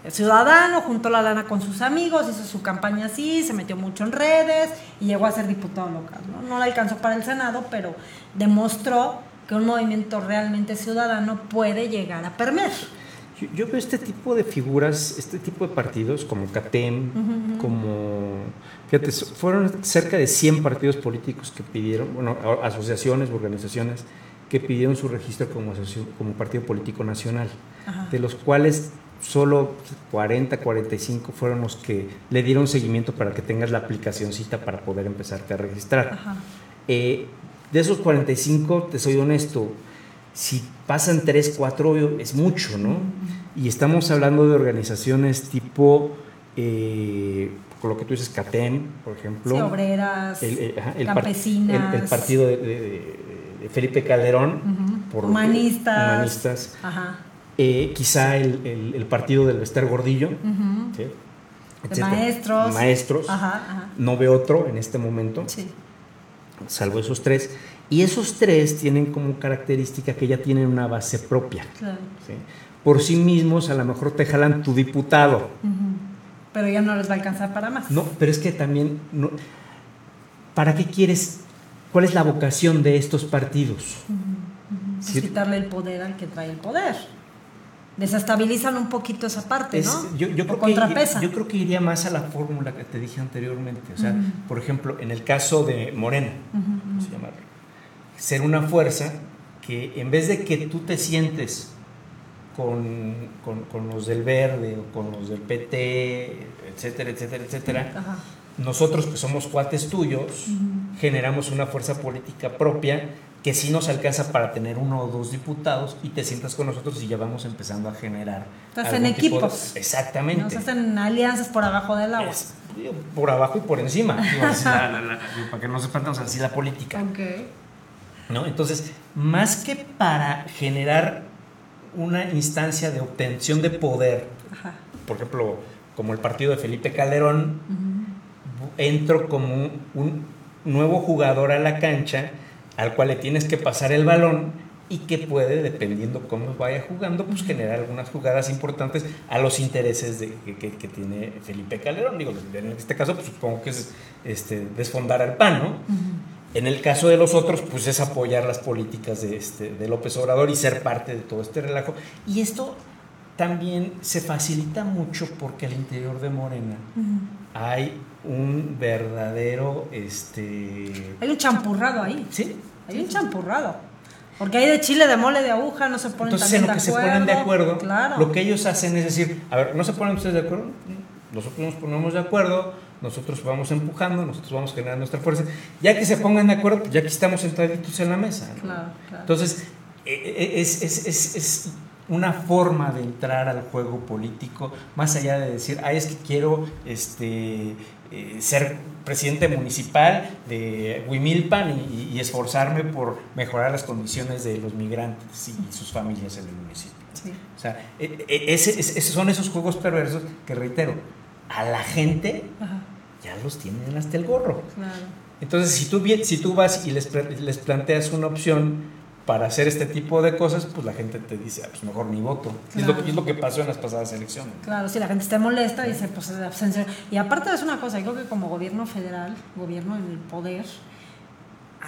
El ciudadano, juntó la lana con sus amigos, hizo su campaña así, se metió mucho en redes y llegó a ser diputado local, ¿no? No le alcanzó para el Senado, pero demostró que un movimiento realmente ciudadano puede llegar a permear. Yo, veo este tipo de figuras, este tipo de partidos como CATEM, como, fíjate, fueron cerca de 100 partidos políticos que pidieron, bueno, asociaciones, organizaciones, que pidieron su registro como, como partido político nacional, de los cuales solo 40, 45 fueron los que le dieron seguimiento para que tengas la aplicacióncita para poder empezarte a registrar. Eh, de esos 45, te soy honesto, si pasan 3, 4 es mucho, ¿no? Y estamos hablando de organizaciones tipo, eh, con lo que tú dices, CATEM, por ejemplo. Sí, obreras, campesinas. el, partido de, Felipe Calderón. por, humanistas. humanistas. Eh, quizá el, partido del Bester Gordillo. De maestros. Maestros. No veo otro en este momento. Sí salvo esos tres. Y esos tres tienen como característica que ya tienen una base propia. Por sí mismos a lo mejor te jalan tu diputado. Pero ya no les va a alcanzar para más. No, pero es que también, no, ¿para qué quieres? ¿Cuál es la vocación de estos partidos? quitarle el poder al que trae el poder desestabilizan un poquito esa parte, ¿no? Yo, creo que, yo creo que iría más a la fórmula que te dije anteriormente. O sea, por ejemplo, en el caso de Morena, ser una fuerza que en vez de que tú te sientes con, con, los del verde o con los del PT, etcétera, etcétera, etcétera, nosotros que somos cuates tuyos, generamos una fuerza política propia que sí nos alcanza para tener uno o dos diputados y te sientas con nosotros y ya vamos empezando a generar. Estás en equipos. exactamente. No estás en alianzas por abajo del agua. por abajo y por encima. para que no se espantemos así la política. Okay. ¿No? Entonces, más que para generar una instancia de obtención de poder, por ejemplo, como el partido de Felipe Calderón, entro como un nuevo jugador a la cancha al cual le tienes que pasar el balón y que puede, dependiendo cómo vaya jugando, pues generar algunas jugadas importantes a los intereses de, que, tiene Felipe Calderón. Digo, en este caso, pues, supongo que es este, desfondar al PAN, ¿no? En el caso de los otros, pues es apoyar las políticas de, este, de López Obrador y ser parte de todo este relajo. Y esto también se facilita mucho porque al interior de Morena hay un verdadero... Este... Hay un champurrado ahí. Sí. Hay un champurrado. Porque hay de chile, de mole, de aguja, no se ponen Entonces, en lo que se ponen de acuerdo, lo que ellos hacen es decir, a ver, ¿no se ponen ustedes de acuerdo? Nosotros nos ponemos de acuerdo, nosotros vamos empujando, nosotros vamos generando nuestra fuerza. Ya que se pongan de acuerdo, ya que estamos sentaditos en la mesa. Claro, Entonces, e, e, es, es, es, es, una forma de entrar al juego político, más allá de decir, ay, es que quiero este, eh, ser presidente municipal de Huimilpan y, esforzarme por mejorar las condiciones de los migrantes y sus familias en el municipio. O sea, e, e, ese, son esos juegos perversos que reitero, a la gente ya los tienen hasta el gorro. Entonces, si tú, si tú vas y les, les planteas una opción para hacer este tipo de cosas, pues la gente te dice, ah, pues mejor ni voto. Es, lo, es, lo, que pasó en las pasadas elecciones. Claro, si la gente está molesta, dice, pues absencia. Y aparte es una cosa, yo creo que como gobierno federal, gobierno en el poder,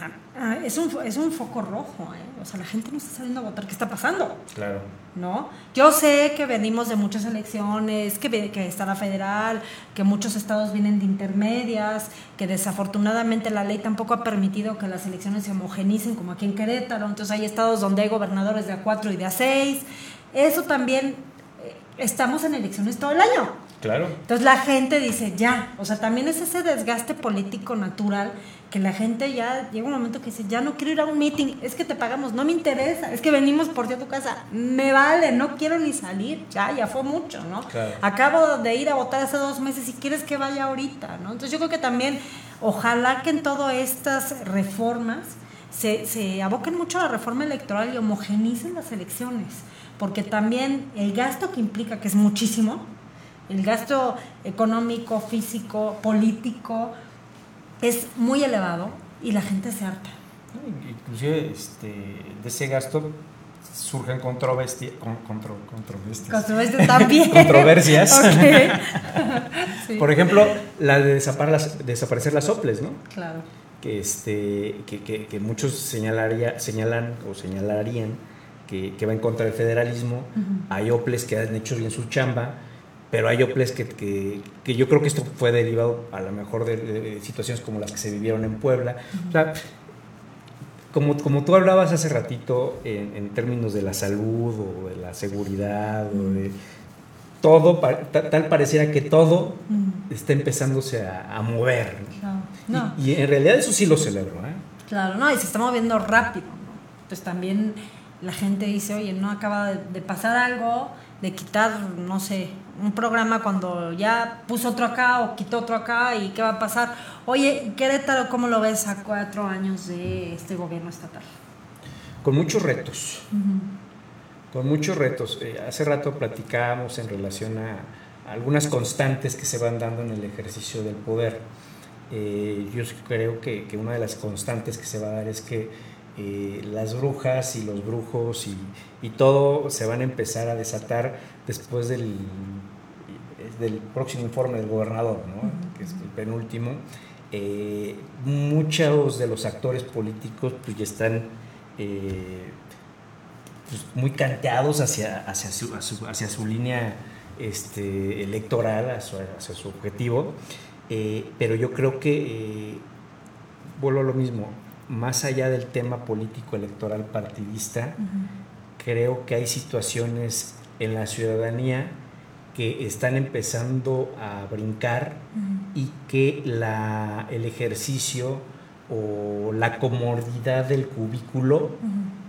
Ah, ah, es, un, es un foco rojo, ¿eh? o sea, la gente no está saliendo a votar. ¿Qué está pasando? Claro. ¿No? Yo sé que venimos de muchas elecciones, que, que está la federal, que muchos estados vienen de intermedias, que desafortunadamente la ley tampoco ha permitido que las elecciones se homogenicen como aquí en Querétaro. Entonces hay estados donde hay gobernadores de A4 y de A6. Eso también, eh, estamos en elecciones todo el año. Claro. Entonces la gente dice, ya, o sea, también es ese desgaste político natural que la gente ya llega un momento que dice, ya no quiero ir a un meeting, es que te pagamos, no me interesa, es que venimos por ti a tu casa, me vale, no quiero ni salir, ya, ya fue mucho, ¿no? Acabo de ir a votar hace dos meses y quieres que vaya ahorita, ¿no? Entonces yo creo que también, ojalá que en todas estas reformas se, se aboquen mucho a la reforma electoral y homogenicen las elecciones, porque también el gasto que implica, que es muchísimo, el gasto económico, físico, político, es muy elevado y la gente se harta. Inclusive este, de ese gasto surgen controversia, controversias. también. Controversias. Por ejemplo, la de desaparecer las soples, ¿no? Claro. Que, este, que, muchos señalaría, señalan o señalarían que, va en contra del federalismo. Hay OPLES que han hecho bien su chamba pero hay OPLES que, que, yo creo que esto fue derivado a lo mejor de, situaciones como las que se vivieron en Puebla. O sea, como, como tú hablabas hace ratito en, términos de la salud o de la seguridad o de todo, tal, pareciera que todo está empezándose a, mover. Y, en realidad eso sí lo celebro. ¿eh? Claro, no, y se está moviendo rápido. Entonces también la gente dice, oye, no acaba de pasar algo, de quitar, no sé, un programa cuando ya puso otro acá o quitó otro acá y qué va a pasar. Oye, Querétaro, ¿cómo lo ves a cuatro años de este gobierno estatal? Con muchos retos. Con muchos retos. Eh, hace rato platicábamos en relación a, algunas constantes que se van dando en el ejercicio del poder. Eh, yo creo que, que, una de las constantes que se va a dar es que eh, las brujas y los brujos y, y, todo se van a empezar a desatar después del del próximo informe del gobernador, que es el penúltimo, eh, muchos de los actores políticos pues, ya están eh, pues, muy canteados hacia, hacia, su, hacia su línea este, electoral, hacia, su objetivo, pero yo creo que, vuelvo a lo mismo, más allá del tema político electoral partidista, creo que hay situaciones en la ciudadanía que están empezando a brincar y que la, el ejercicio o la comodidad del cubículo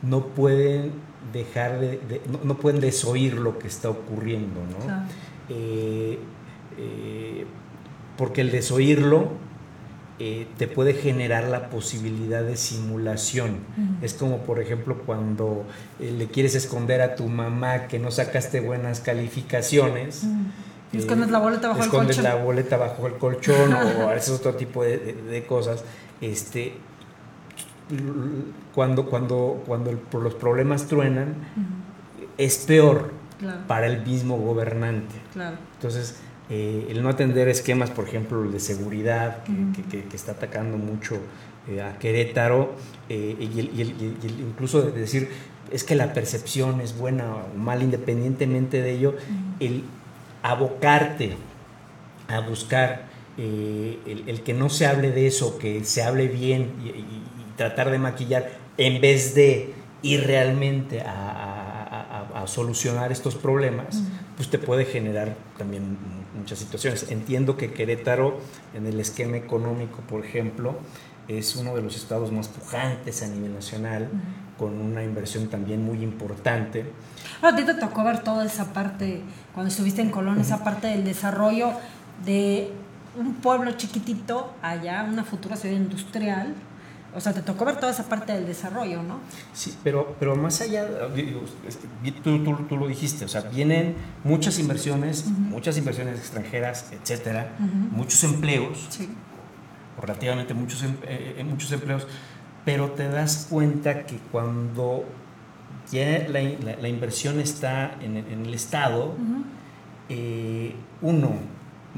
no pueden dejar de, no, pueden desoír lo que está ocurriendo, ¿no? Eh, eh, porque el desoírlo eh, te puede generar la posibilidad de simulación. Es como, por ejemplo, cuando eh, le quieres esconder a tu mamá que no sacaste buenas calificaciones. Eh, escondes la boleta bajo el colchón. la boleta bajo el colchón o haces otro tipo de, cosas. Este, cuando, cuando, cuando los problemas truenan, es peor para el mismo gobernante. Entonces, eh, el no atender esquemas, por ejemplo, el de seguridad, que, está atacando mucho eh, a Querétaro, eh, y, el, incluso de decir, es que la percepción es buena o mal, independientemente de ello, el abocarte a buscar el, que no se hable de eso, que se hable bien y, tratar de maquillar, en vez de ir realmente a a, solucionar estos problemas, pues te puede generar también muchas situaciones. Entiendo que Querétaro, en el esquema económico, por ejemplo, es uno de los estados más pujantes a nivel nacional, con una inversión también muy importante. a ti te tocó ver toda esa parte, cuando estuviste en Colón, esa parte del desarrollo de un pueblo chiquitito allá, una futura ciudad industrial, o sea, te tocó ver toda esa parte del desarrollo, ¿no? Sí, pero, pero más allá, tú, tú, tú lo dijiste, o sea, vienen muchas inversiones, muchas inversiones extranjeras, etcétera, muchos empleos, sí. relativamente muchos, em, eh, eh, muchos empleos, pero te das cuenta que cuando ya la, la, inversión está en, en el Estado, eh, uno,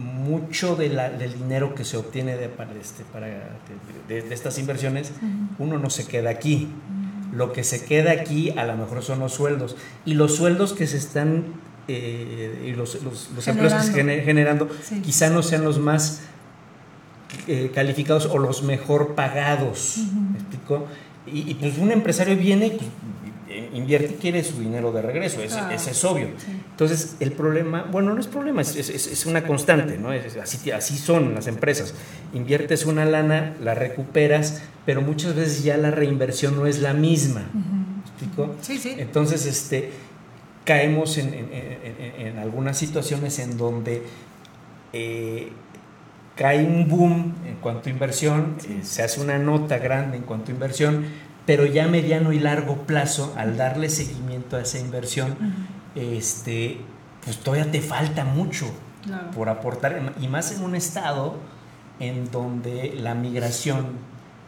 mucho de del dinero que se obtiene de, para, este, para, de, estas inversiones, uno no se queda aquí. Lo que se queda aquí a lo mejor son los sueldos. Y los sueldos que se están, eh, y los, los, empleos que se están generando, quizá no sean los más eh, calificados o los mejor pagados. ¿Me explico? Y, y, pues un empresario viene, pues, invierte y quiere su dinero de regreso, ese, es obvio. Entonces, el problema, bueno, no es problema, es, es, una constante, ¿no? así, así son las empresas. Inviertes una lana, la recuperas, pero muchas veces ya la reinversión no es la misma. ¿Me explico? Sí, sí. Entonces, este, caemos en, en, en, algunas situaciones en donde eh, cae un boom en cuanto a inversión, eh, se hace una nota grande en cuanto a inversión, pero ya a mediano y largo plazo, al darle seguimiento a esa inversión, este, pues todavía te falta mucho por aportar, y más en un estado en donde la migración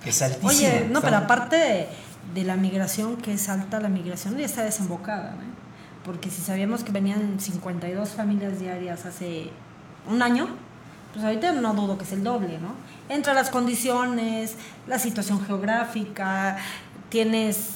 es altísima. Oye, no, pero aparte de, la migración que es alta, la migración ya está desembocada, porque si sabíamos que venían 52 familias diarias hace un año, pues ahorita no dudo que es el doble, ¿no? Entre las condiciones, la situación geográfica, tienes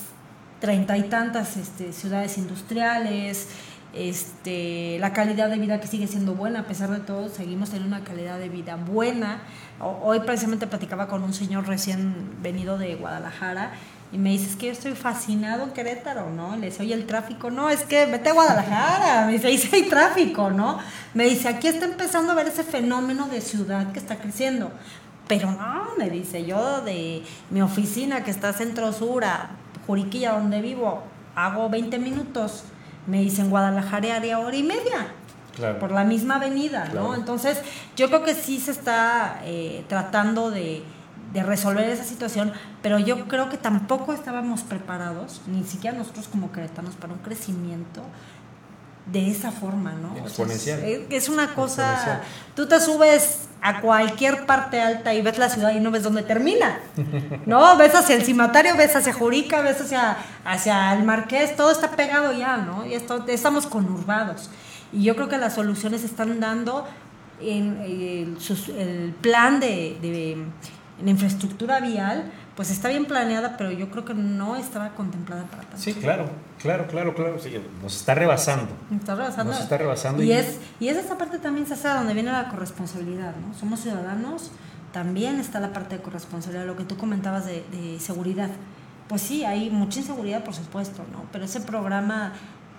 treinta y tantas este, ciudades industriales, este, la calidad de vida que sigue siendo buena, a pesar de todo, seguimos teniendo una calidad de vida buena. Hoy precisamente platicaba con un señor recién venido de Guadalajara y me dice, es que yo estoy fascinado en Querétaro, ¿no? Le dice, oye, el tráfico, no, es que vete a Guadalajara, me dice, ahí sí hay tráfico, ¿no? Me dice, aquí está empezando a ver ese fenómeno de ciudad que está creciendo. Pero no, me dice, yo de mi oficina que está centro sur a Juriquilla, donde vivo, hago 20 minutos. Me dice, en Guadalajara haría hora y media. Por la misma avenida, ¿no? Entonces, yo creo que sí se está eh, tratando de, de resolver esa situación, pero yo creo que tampoco estábamos preparados, ni siquiera nosotros como queretanos, para un crecimiento de esa forma, ¿no? Exponencial. es, una cosa, tú te subes a cualquier parte alta y ves la ciudad y no ves dónde termina, ¿no? Ves hacia el cimatario, ves hacia Jurica, ves hacia, hacia el Marqués, todo está pegado ya, ¿no? Y esto, estamos conurbados. Y yo creo que las soluciones están dando en, el, plan de, de infraestructura vial, pues está bien planeada, pero yo creo que no estaba contemplada para tanto. Sí, claro, claro, claro, claro. nos está rebasando. Nos está rebasando. Nos está rebasando. Y, es, y es esa parte también, se donde viene la corresponsabilidad, ¿no? Somos ciudadanos, también está la parte de corresponsabilidad, lo que tú comentabas de, seguridad. Pues sí, hay mucha inseguridad, por supuesto, ¿no? Pero ese programa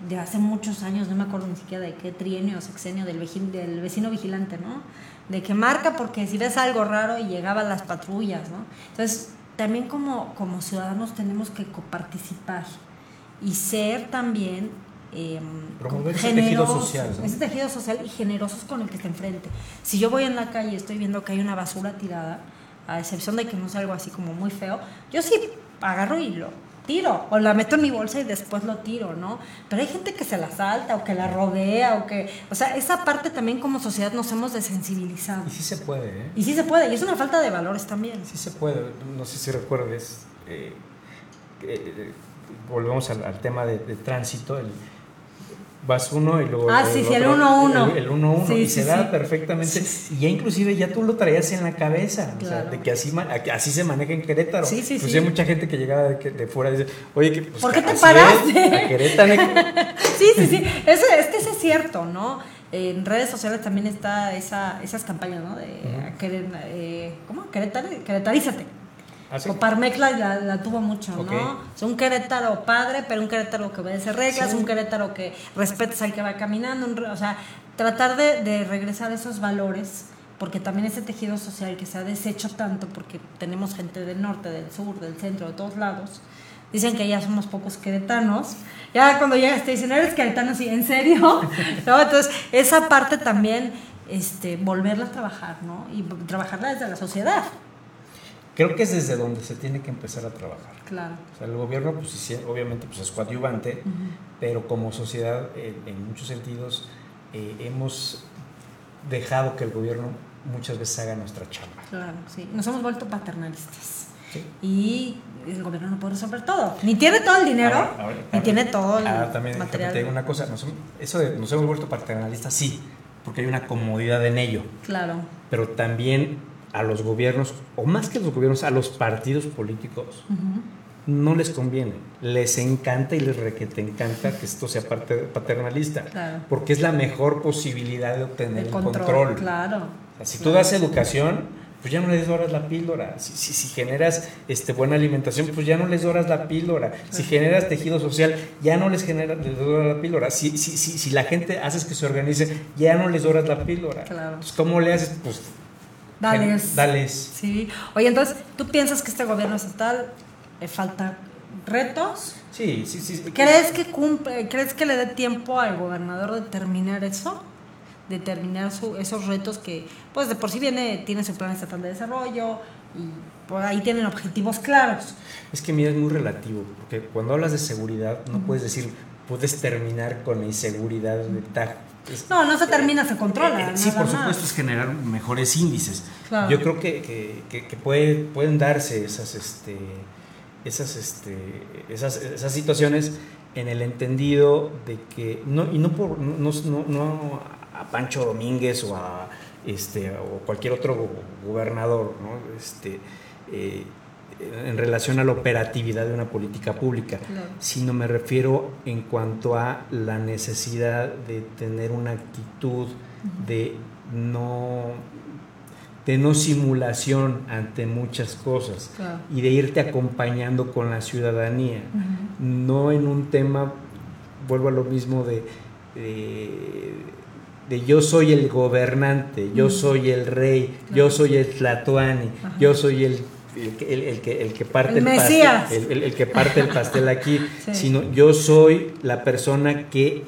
de hace muchos años, no me acuerdo ni siquiera de qué trienio o sexenio del, del vecino vigilante, ¿no? De que marca porque si ves algo raro y llegaban las patrullas, ¿no? Entonces, también como, como ciudadanos tenemos que coparticipar y ser también eh, Promover ese tejido social. Ese tejido social y generosos con el que está enfrente. Si yo voy en la calle y estoy viendo que hay una basura tirada, a excepción de que no es algo así como muy feo, yo sí agarro y lo tiro, o la meto en mi bolsa y después lo tiro, ¿no? Pero hay gente que se la salta o que la rodea o que, o sea, esa parte también como sociedad nos hemos desensibilizado. Y sí se puede, ¿eh? Y sí se puede, y es una falta de valores también. Sí se puede, no sé si recuerdes, eh, eh, volvemos al, tema de, tránsito, el, vas uno y luego... Ah, sí, sí, el 1-1. El 1-1 y se da perfectamente. Y ya inclusive ya tú lo traías en la cabeza, o sea, de que así, así se maneja en Querétaro. Sí, sí, pues hay mucha gente que llegaba de, de fuera y dice, oye, que, pues, ¿por qué te paraste? a Querétaro. sí, sí, sí, eso, es que eso es cierto, ¿no? En redes sociales también está esa, esas campañas, ¿no? De, eh, ¿cómo? Querétaro, queretarízate. ¿Ah, Coparmex la, la, tuvo mucho, ¿no? Es un Querétaro padre, pero un Querétaro que obedece reglas, un Querétaro que respetas al que va caminando, o sea, tratar de, de regresar esos valores porque también ese tejido social que se ha deshecho tanto, porque tenemos gente del norte, del sur, del centro, de todos lados, dicen que ya somos pocos queretanos, ya cuando llegas te dicen, eres queretano, sí, ¿en serio? ¿No? Entonces, esa parte también, este, volverla a trabajar, ¿no? Y trabajarla desde la sociedad. Creo que es desde donde se tiene que empezar a trabajar. Claro. O sea, el gobierno, pues obviamente, pues es coadyuvante, pero como sociedad, en muchos sentidos, eh, hemos dejado que el gobierno muchas veces haga nuestra chamba. Claro, sí. Nos hemos vuelto paternalistas. Sí. Y el gobierno no puede resolver todo. Ni tiene todo el dinero, ni tiene todo el ah, también, material. Te digo una cosa, eso de nos hemos vuelto paternalistas, sí, porque hay una comodidad en ello. Claro. Pero también a los gobiernos, o más que a los gobiernos, a los partidos políticos, no les conviene. Les encanta y les requete encanta que esto sea parte paternalista, porque es la mejor posibilidad de obtener el, control. Claro. si tú das educación, pues ya no les doras la píldora. Si, si, generas este, buena alimentación, pues ya no les doras la píldora. Si generas tejido social, ya no les, generas les doras la píldora. Si, si, si, si la gente haces que se organice, ya no les doras la píldora. Claro. Entonces, ¿cómo le haces? Pues Dales. Dales. Sí. Oye, entonces, ¿tú piensas que este gobierno estatal le falta retos? Sí, sí, sí. ¿Crees que cumple, crees que le dé tiempo al gobernador de terminar eso? De terminar su, esos retos que, pues de por sí viene, tiene su plan estatal de desarrollo y por ahí tienen objetivos claros. Es que mira, es muy relativo, porque cuando hablas de seguridad no puedes decir, puedes terminar con la inseguridad de tal no, no se termina, se controla. Eh, sí, por supuesto, es generar mejores índices. Yo creo que, que, puede, pueden darse esas, este, esas, este, esas, esas situaciones en el entendido de que, no, y no, por, no, no, a Pancho Domínguez o a este, o cualquier otro gobernador, ¿no? este, eh, en relación a la operatividad de una política pública, sino me refiero en cuanto a la necesidad de tener una actitud de no de no simulación ante muchas cosas y de irte acompañando con la ciudadanía, no en un tema, vuelvo a lo mismo de, de, yo soy el gobernante, yo soy el rey, yo soy el tlatoani, yo soy el el, que, el que parte el, pastel, el, que parte el pastel aquí, sino yo soy la persona que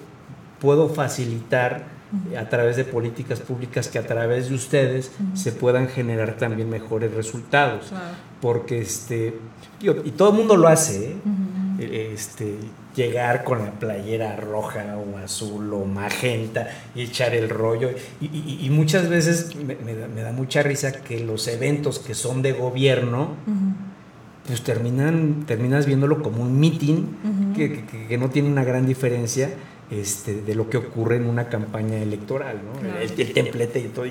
puedo facilitar a través de políticas públicas que a través de ustedes se puedan generar también mejores resultados. Porque este, y todo el mundo lo hace, ¿eh? Este, llegar con la playera roja o azul o magenta y echar el rollo. Y, muchas veces me, da, mucha risa que los eventos que son de gobierno, pues terminan, terminas viéndolo como un meeting que, no tiene una gran diferencia. Este, de lo que ocurre en una campaña electoral, ¿no? El, templete y todo,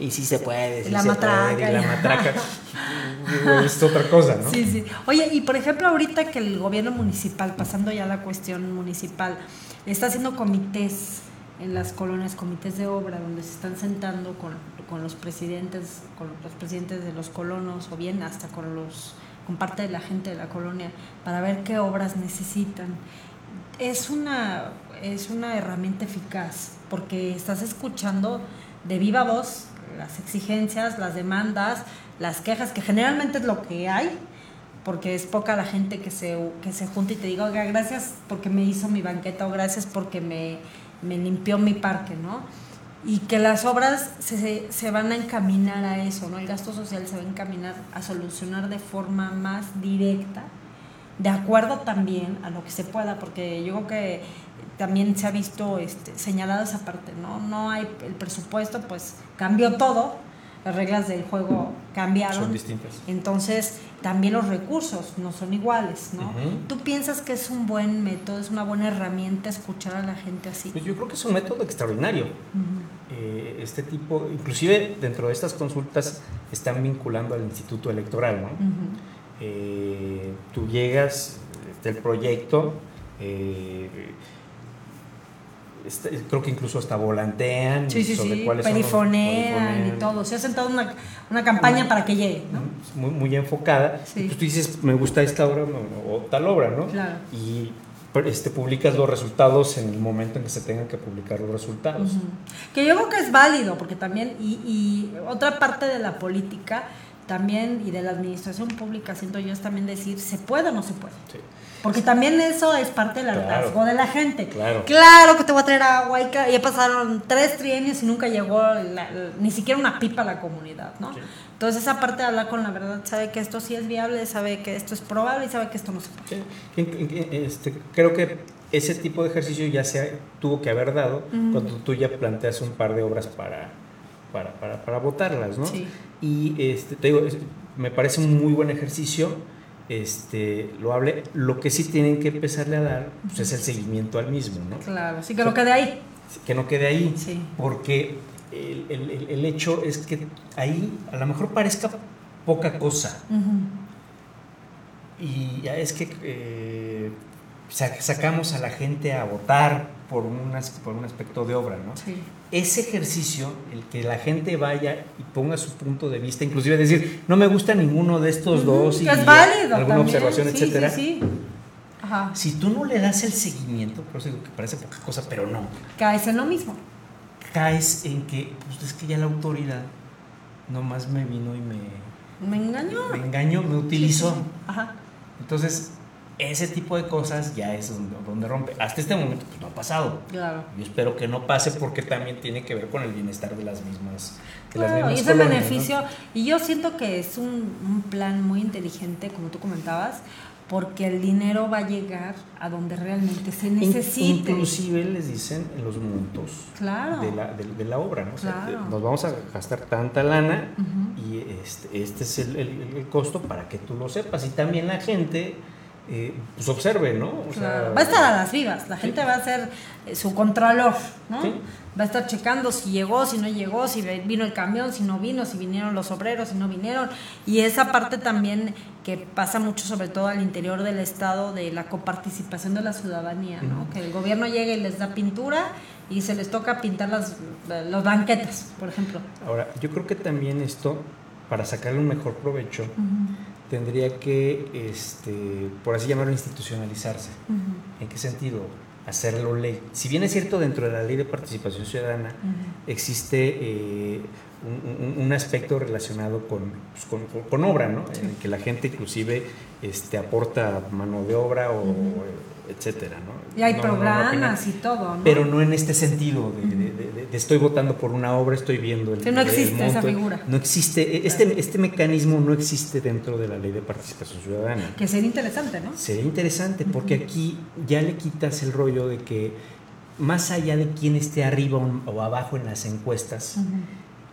y, si se puede, la se matraca, puede, y la matraca. es otra cosa, ¿no? Sí, sí. Oye, y por ejemplo, ahorita que el gobierno municipal, pasando ya a la cuestión municipal, está haciendo comités en las colonias, comités de obra, donde se están sentando con, con los presidentes, con los presidentes de los colonos, o bien hasta con los con parte de la gente de la colonia, para ver qué obras necesitan. Es una, es una herramienta eficaz, porque estás escuchando de viva voz las exigencias, las demandas, las quejas, que generalmente es lo que hay, porque es poca la gente que se, que se junta y te diga, gracias porque me hizo mi banqueta o gracias porque me, me limpió mi parque, ¿no? Y que las obras se, se, van a encaminar a eso, ¿no? El gasto social se va a encaminar a solucionar de forma más directa, de acuerdo también a lo que se pueda, porque yo creo que también se ha visto este, señalada esa parte, ¿no? No hay el presupuesto, pues cambió todo, las reglas del juego cambiaron. Son distintas. Entonces, también los recursos no son iguales, ¿no? Ujú. ¿Tú piensas que es un buen método, es una buena herramienta escuchar a la gente así? Pues yo creo que es un método extraordinario. Eh, este tipo, inclusive dentro de estas consultas están vinculando al Instituto Electoral, ¿no? Eh, tú llegas, está el proyecto, eh, está- creo que incluso hasta volantean Sí, sí, sobre sí, cuáles perifonean y todo. Se ha sentado una, una campaña para que llegue, ¿no? muy, muy enfocada. Y pues tú dices, me gusta esta obra o, o tal obra, ¿no? Claro. Y este, publicas los resultados en el momento en que se tengan que publicar los resultados. Que yo creo que es válido, porque también, y, y otra parte de la política también y de la administración pública, siento yo, es también decir, ¿se puede o no se puede? Sí. Porque también eso es parte del Claro. hartazgo de la gente. Claro. Claro que te voy a traer agua y, ya pasaron tres trienios y nunca llegó la- ni siquiera una pipa a la comunidad, ¿no? Sí. Entonces esa parte de hablar con la verdad, sabe que esto sí es viable, sabe que esto es probable y sabe que esto no se puede. Sí. Este, creo que ese tipo de ejercicio ya se tuvo que haber dado cuando tú ya planteas un par de obras para, para, para, para votarlas, ¿no? Sí. Y este, te digo, me parece un muy buen ejercicio, este, lo hable. Lo que sí tienen que empezarle a dar pues, es el seguimiento al mismo, ¿no? Claro, sí que lo quede ahí. Que no quede ahí, Sí. porque el, el- el- el hecho es que ahí a lo mejor parezca poca cosa, y es que eh, sa- sacamos a la gente a votar por un, por un aspecto de obra, ¿no? Sí. Ese ejercicio, el que la gente vaya y ponga su punto de vista, inclusive decir, no me gusta ninguno de estos dos, y es válido alguna también, observación, sí, etcétera. Sí, sí. Ajá. Si tú no le das el seguimiento, por eso digo que parece poca cosa, pero no, Caes en lo mismo. caes en que, pues es que ya la autoridad nomás me vino y me, Me engañó. me engañó, me utilizó. Ajá. Entonces, ese tipo de cosas ya es donde, donde rompe. Hasta este momento pues, no ha pasado. Claro. Yo espero que no pase porque también tiene que ver con el bienestar de las mismas. De las y ese colonias, ¿no? beneficio, y yo siento que es un, un plan muy inteligente, como tú comentabas, porque el dinero va a llegar a donde realmente se necesite. Inclusive les dicen en los montos Claro. de, la, de, de la obra, ¿no? O sea, Claro. de- nos vamos a gastar tanta lana y este, este es el, el- el costo para que tú lo sepas. Y también la gente eh, pues observe, ¿no? O sea, Claro. va a estar a las vivas, la gente va a ser eh, su contralor, ¿no? Sí. Va a estar checando si llegó, si no llegó, si vino el camión, si no vino, si vinieron los obreros, si no vinieron. Y esa parte también que pasa mucho, sobre todo al interior del Estado, de la coparticipación de la ciudadanía, ¿no? Que el gobierno llegue y les da pintura y se les toca pintar las, los banquetes, por ejemplo. Ahora, yo creo que también esto, para sacarle un mejor provecho, tendría que, este, por así llamarlo, institucionalizarse. ¿En qué sentido? Hacerlo ley. Si bien es cierto, dentro de la ley de participación ciudadana existe eh, un, un- aspecto relacionado con, pues, con, con- obra, ¿no? En el que la gente inclusive este, aporta mano de obra o etcétera, ¿no? Y hay No, no, no, programas y todo, ¿no? pero no en este sentido de, de- de- estoy votando por una obra, estoy viendo el Sí, no el existe esa figura. No existe, este, este mecanismo no existe dentro de la ley de participación ciudadana. Que sería interesante, ¿no? Sería interesante porque aquí ya le quitas el rollo de que más allá de quién esté arriba o- abajo en las encuestas.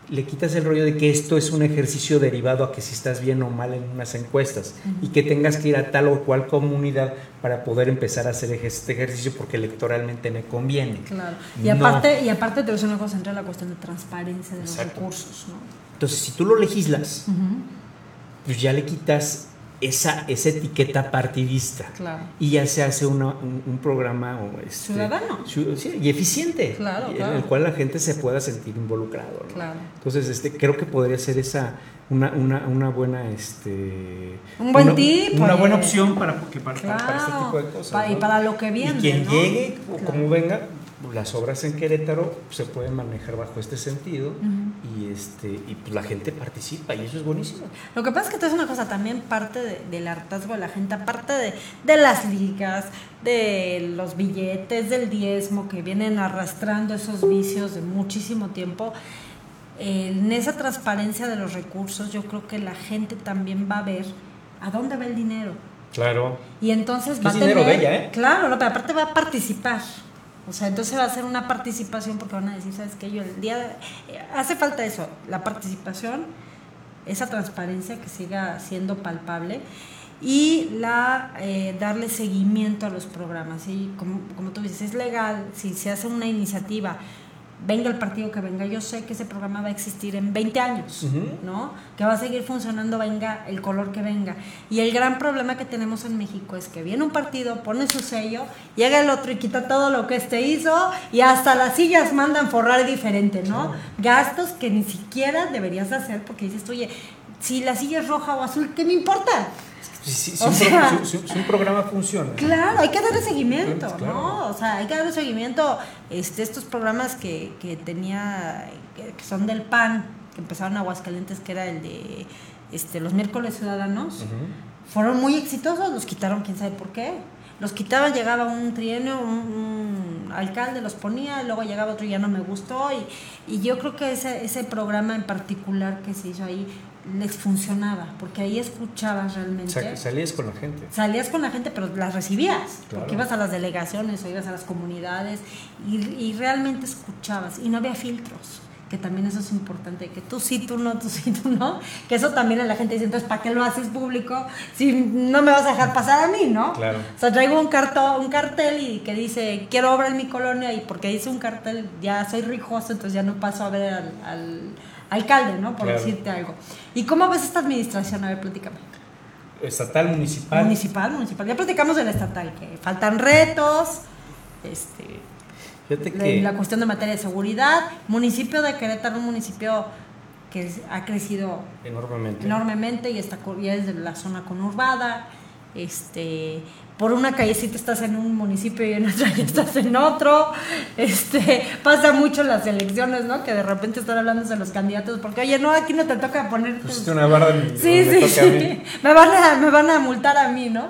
Le quitas el rollo de que esto es un ejercicio derivado a que si estás bien o mal en unas encuestas y que tengas que ir a tal o cual comunidad para poder empezar a hacer este ejercicio porque electoralmente me conviene. Claro. Y No. aparte, y aparte te voy a una cosa, entra la cuestión de transparencia de los recursos, ¿no? Entonces, si tú lo legislas, pues ya le quitas esa, esa etiqueta partidista. Claro. Y ya se hace una- un, un programa o este, Ciudadano. y eficiente. Claro, y claro. En el cual la gente se pueda sentir involucrado. Entonces, este, creo que podría ser esa una, una, una buena este Un buen una, tip, una buena opción para, para, este tipo de cosas. Pa- y ¿no? para lo que viene, Y quien ¿no? llegue o como venga, las obras en Querétaro se pueden manejar bajo este sentido y este y pues la gente participa y eso es buenísimo. Lo que pasa es que es una cosa, también parte de- del hartazgo de la gente, aparte de, de las ligas, de los billetes, del diezmo que vienen arrastrando esos vicios de muchísimo tiempo, en esa transparencia de los recursos yo creo que la gente también va a ver a dónde va el dinero. Claro. Y entonces va a dinero tener, de ella, ¿eh? claro, no, pero aparte va a participar. O sea, entonces va a ser una participación porque van a decir, ¿sabes qué? Yo el día... eh, hace falta eso, la participación, esa transparencia que siga siendo palpable y la eh, darle seguimiento a los programas. Y como, como tú dices, es legal, si se hace una iniciativa, venga el partido que venga, yo sé que ese programa va a existir en 20 años. ¿no? Que va a seguir funcionando, venga el color que venga. Y el gran problema que tenemos en México es que viene un partido, pone su sello, llega el otro y quita todo lo que este hizo y hasta las sillas mandan forrar diferente, ¿no? Gastos que ni siquiera deberías hacer porque dices, oye, si la silla es roja o azul, ¿qué me importa? Si, si- un, sea- si- si- si un programa funciona. Claro, hay que darle seguimiento, Claro. ¿no? O sea, hay que darle seguimiento este, estos programas que, que tenía, que, que son del PAN, que empezaron en Aguascalientes, que era el de este, los miércoles ciudadanos, fueron muy exitosos, los quitaron quién sabe por qué. Los quitaban, llegaba un trienio, un, un alcalde los ponía, luego llegaba otro y ya no me gustó. Y, y yo creo que ese, ese programa en particular que se hizo ahí les funcionaba, porque ahí escuchabas realmente. Sa- salías con la gente. Salías con la gente, pero las recibías, Claro. porque ibas a las delegaciones o ibas a las comunidades y, y realmente escuchabas y no había filtros, que también eso es importante, que tú sí, tú no, tú sí, tú no, que eso también a la gente dice, entonces, ¿para qué lo haces público si no me vas a dejar pasar a mí, no? Claro. O sea, traigo un, carto, un cartel y que dice, quiero obra en mi colonia y porque dice un cartel, ya soy rijoso, entonces ya no paso a ver al, al alcalde, ¿no? Por Claro. decirte algo. ¿Y cómo ves esta administración? A ver, platícame. Estatal, municipal. Municipal, municipal. Ya platicamos del estatal, que faltan retos, este, que la cuestión de materia de seguridad. Municipio de Querétaro, un municipio que ha crecido enormemente. enormemente y está ya es de la zona conurbada. Este, por una callecita estás en un municipio y en otra ya estás en otro. Este, pasa mucho en las elecciones, ¿no? Que de repente están hablando de los candidatos porque, oye, no, aquí no te toca poner Pusiste una barra Sí, sí, toca a mí. sí. Me van, a, me van a multar a mí, ¿no?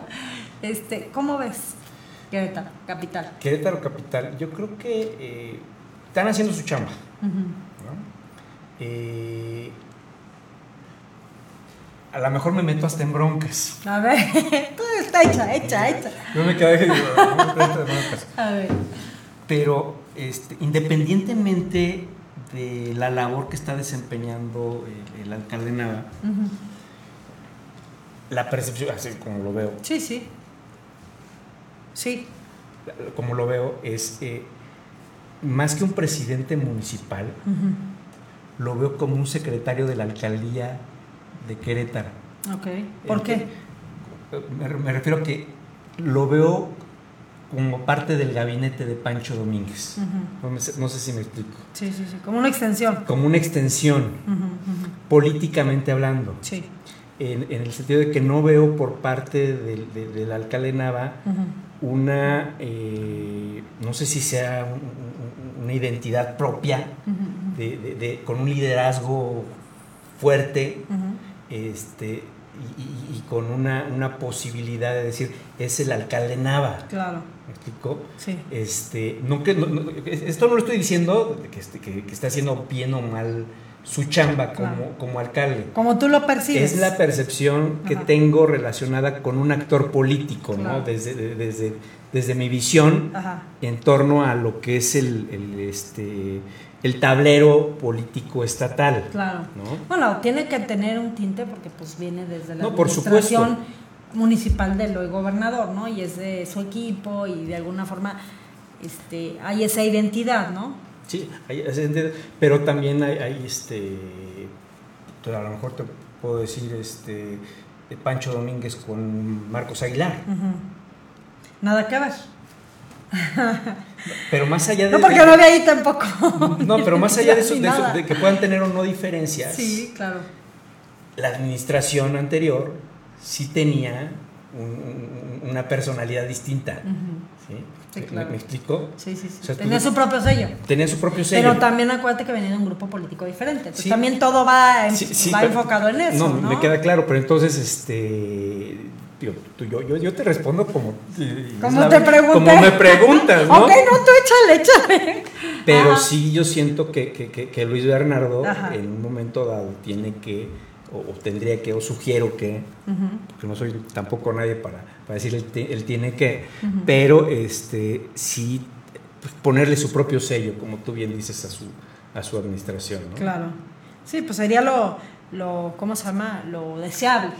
Este, ¿Cómo ves? Querétaro, capital. Querétaro Capital, yo creo que eh, están haciendo su chamba. ¿no? Eh, a lo mejor me meto hasta en broncas. A ver, todo está hecha, hecha, hecha. No me quedé digo, no me broncas. A ver. Pero este, independientemente de la labor que está desempeñando el, el alcalde Nava, la percepción, así como lo veo, Sí, sí. Sí. como lo veo, es eh, más que un presidente municipal, lo veo como un secretario de la alcaldía de Querétaro. Ok. ¿Por El qué? Me, me refiero a que lo veo como parte del gabinete de Pancho Domínguez. No, sé- no sé si me explico. Sí, sí, sí. Como una extensión. Como una extensión, políticamente hablando, Sí. en, en el sentido de que no veo por parte del, de- del alcalde Nava una, eh, no sé si sea un- un- una identidad propia, de- de- de- con un liderazgo fuerte. Este, y, y- y con una, una posibilidad de decir, es el alcalde Nava. Claro. ¿Me explico? Sí. Este, no que, no- no- esto no lo estoy diciendo que, este- que, que está haciendo bien o mal su chamba como, Claro. como alcalde. Como tú lo percibes. Es la percepción que Ajá. tengo relacionada con un actor político, Claro. ¿no? Desde, de- desde, desde mi visión Ajá. en torno a lo que es el, el, este, el tablero político estatal. Claro. ¿no? Bueno, tiene que tener un tinte porque pues viene desde la No, por administración municipal del hoy gobernador, ¿no? Y es de su equipo y de alguna forma este hay esa identidad, ¿no? Sí, hay- es ente- pero también hay, hay, este, a lo mejor te puedo decir, este, Pancho Domínguez con Marcos Aguilar. Nada que ver. Pero más allá de... No, porque no había ahí tampoco. No, pero más allá de eso, de, eso- de que puedan tener o no diferencias, Sí, claro. la administración anterior sí tenía un- un- una personalidad distinta. ¿sí? Sí, ¿Me- claro. ¿Me, explico? Sí, sí, sí. O sea, Tenía tú- su propio sello. Tenía su propio sello. Pero también acuérdate que venía de un grupo político diferente. Entonces Sí. también todo va, en- Sí, sí, va pero- enfocado en eso. No, No, me queda claro, pero entonces, este. Tú- yo, yo, yo te respondo como. es Como te pregunté. Como me preguntas, ¿no? ok, no, tú échale, échale. Pero Ajá. sí, yo siento que, que- que- que Luis Bernardo, Ajá. en un momento dado, tiene que, o, o tendría que, o sugiero que, porque no soy tampoco nadie para, para decir él, ti- él tiene que, pero este sí pues, ponerle su propio sello, como tú bien dices, a su, a su administración. ¿no? Claro. Sí, pues sería lo, lo, ¿cómo se llama? Lo deseable.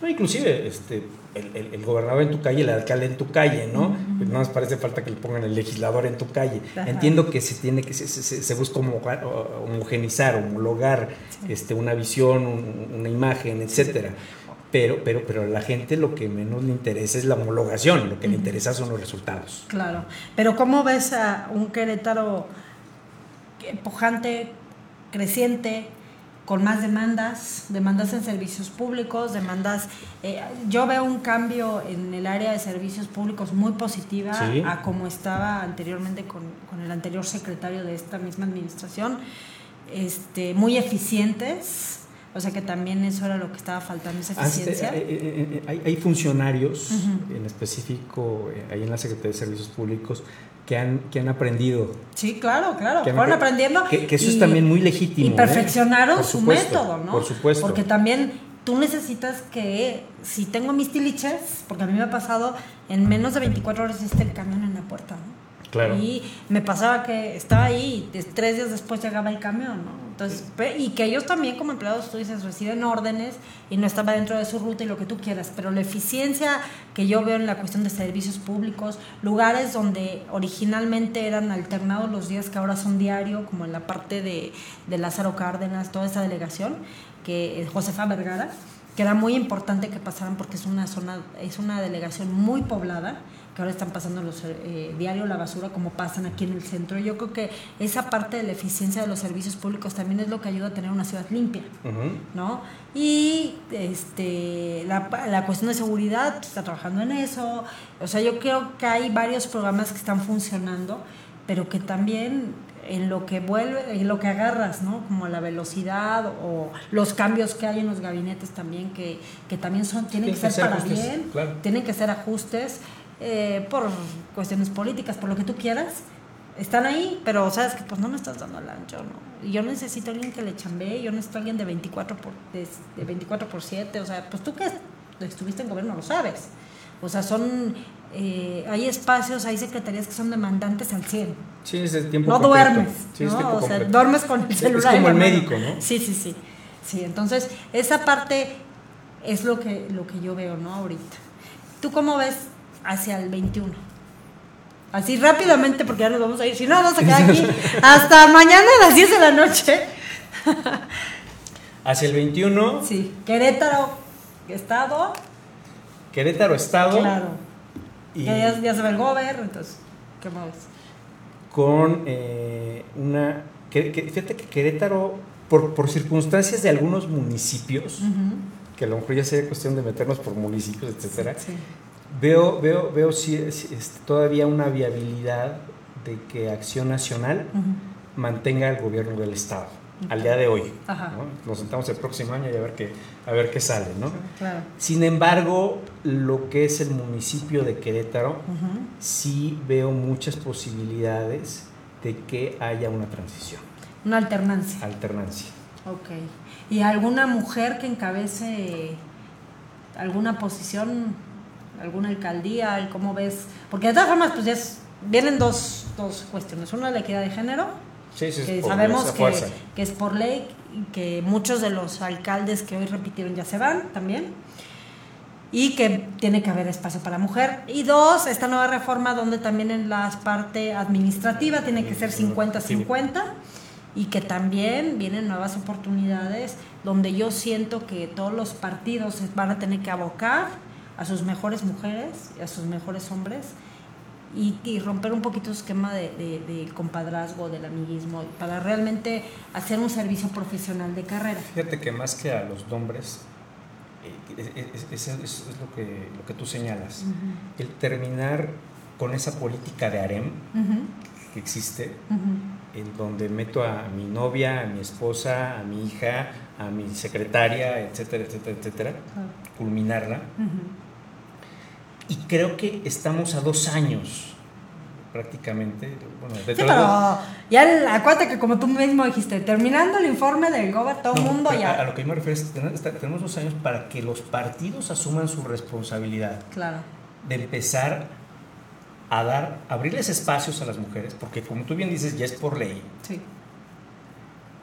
No, inclusive, este, el, el, el, gobernador en tu calle, el alcalde en tu calle, ¿no? Uh -huh. Pues nada más parece falta que le pongan el legislador en tu calle. Ajá. Entiendo que se tiene que se, se, se busca homogenizar, homologar sí. este, una visión, un, una imagen, etcétera. Pero, pero, pero a la gente lo que menos le interesa es la homologación, lo que uh -huh. le interesa son los resultados. Claro, pero ¿cómo ves a un Querétaro pujante, creciente, con más demandas, demandas en servicios públicos, demandas... Eh, yo veo un cambio en el área de servicios públicos muy positiva sí. a como estaba anteriormente con, con, el anterior secretario de esta misma administración, este, muy eficientes. O sea que también eso era lo que estaba faltando, esa eficiencia. Eh, eh, hay, hay, funcionarios, uh -huh. en específico, ahí en la Secretaría de Servicios Públicos, que han, que han aprendido. Sí, claro, claro, que fueron aprendiendo. Que, que eso y, es también muy legítimo. Y perfeccionaron ¿eh? su método, ¿no? Por supuesto. Porque también tú necesitas que, si tengo mis tiliches, porque a mí me ha pasado, en menos de 24 horas esté el camión en la puerta, ¿no? Claro. Y me pasaba que estaba ahí y tres días después llegaba el camión, ¿no? Entonces, y que ellos también como empleados, tú dices, reciben órdenes y no estaba dentro de su ruta y lo que tú quieras, pero la eficiencia que yo veo en la cuestión de servicios públicos, lugares donde originalmente eran alternados los días que ahora son diario, como en la parte de, Lázaro Cárdenas, toda esa delegación, que Josefa Vergara, que era muy importante que pasaran porque es una zona, es una delegación muy poblada, que ahora están pasando los eh, diario la basura como pasan aquí en el centro. Yo creo que esa parte de la eficiencia de los servicios públicos también es lo que ayuda a tener una ciudad limpia, uh -huh. ¿no? Y este, la, la, cuestión de seguridad está trabajando en eso. O sea, yo creo que hay varios programas que están funcionando, pero que también en lo que vuelve, en lo que agarras, ¿no? Como la velocidad o los cambios que hay en los gabinetes también, que, que también son, tienen que, que ser para ajustes, bien, claro. tienen que ser ajustes eh, por cuestiones políticas, por lo que tú quieras, están ahí, pero sabes que pues no me estás dando el ancho, ¿no? Yo necesito a alguien que le chambee, yo necesito a alguien de 24 por, de, de 24 por 7, o sea, pues tú que estuviste en gobierno lo sabes. O sea, son eh, hay espacios, hay secretarías que son demandantes al 100. Sí, es el tiempo No completo. duermes, sí, ¿no? O sea, duermes con el celular. Es como el médico, ¿no? Sí, sí, sí. Sí, entonces esa parte es lo que, lo que yo veo, ¿no? Ahorita. ¿Tú cómo ves hacia el 21? Así rápidamente, porque ya nos vamos a ir. Si no, vamos a quedar aquí hasta mañana a las 10 de la noche. Hacia el 21, Sí, Querétaro, Estado. Querétaro Estado. Claro. Y ya, ya se ve el gober, entonces, ¿qué más? con eh, una. que- que- fíjate que Querétaro, por, por circunstancias de algunos municipios, que a lo mejor ya sería cuestión de meternos por municipios, etcétera, Sí. Veo, veo, veo si, si es todavía una viabilidad de que Acción Nacional mantenga el gobierno del Estado al día de hoy. ¿no? Nos sentamos el próximo año y a ver qué, a ver qué sale, ¿no? Claro. Sin embargo, lo que es el municipio de Querétaro, sí veo muchas posibilidades de que haya una transición, Una alternancia. alternancia. Ok. ¿Y alguna mujer que encabece alguna posición, alguna alcaldía? ¿Cómo ves? Porque de todas formas, pues ya es- vienen dos, dos cuestiones. Una, la equidad de género, Sí, sí, que sabemos que, que es por ley, y que muchos de los alcaldes que hoy repitieron ya se van también. Y que tiene que haber espacio para la mujer. Y dos, esta nueva reforma donde también en la parte administrativa tiene que ser 50-50 y que también vienen nuevas oportunidades donde yo siento que todos los partidos van a tener que abocar a sus mejores mujeres y a sus mejores hombres y, y romper un poquito su esquema de, de- del compadrazgo, del amiguismo, para realmente hacer un servicio profesional de carrera. Fíjate que más que a los nombres, eh, es, lo, que, lo que tú señalas. El terminar con esa política de harem que existe, en donde meto a mi novia, a mi esposa, a mi hija, a mi secretaria, etcétera, etcétera, etcétera, culminarla. Y creo que estamos a dos años prácticamente. Sí, pero ya acuérdate que como tú mismo dijiste, terminando el informe del GOBA, todo el mundo ya... A, lo que yo me refiero es, que tenemos dos años para que los partidos asuman su responsabilidad. Claro. De empezar a dar, abrirles espacios a las mujeres, porque como tú bien dices, ya es por ley. Sí.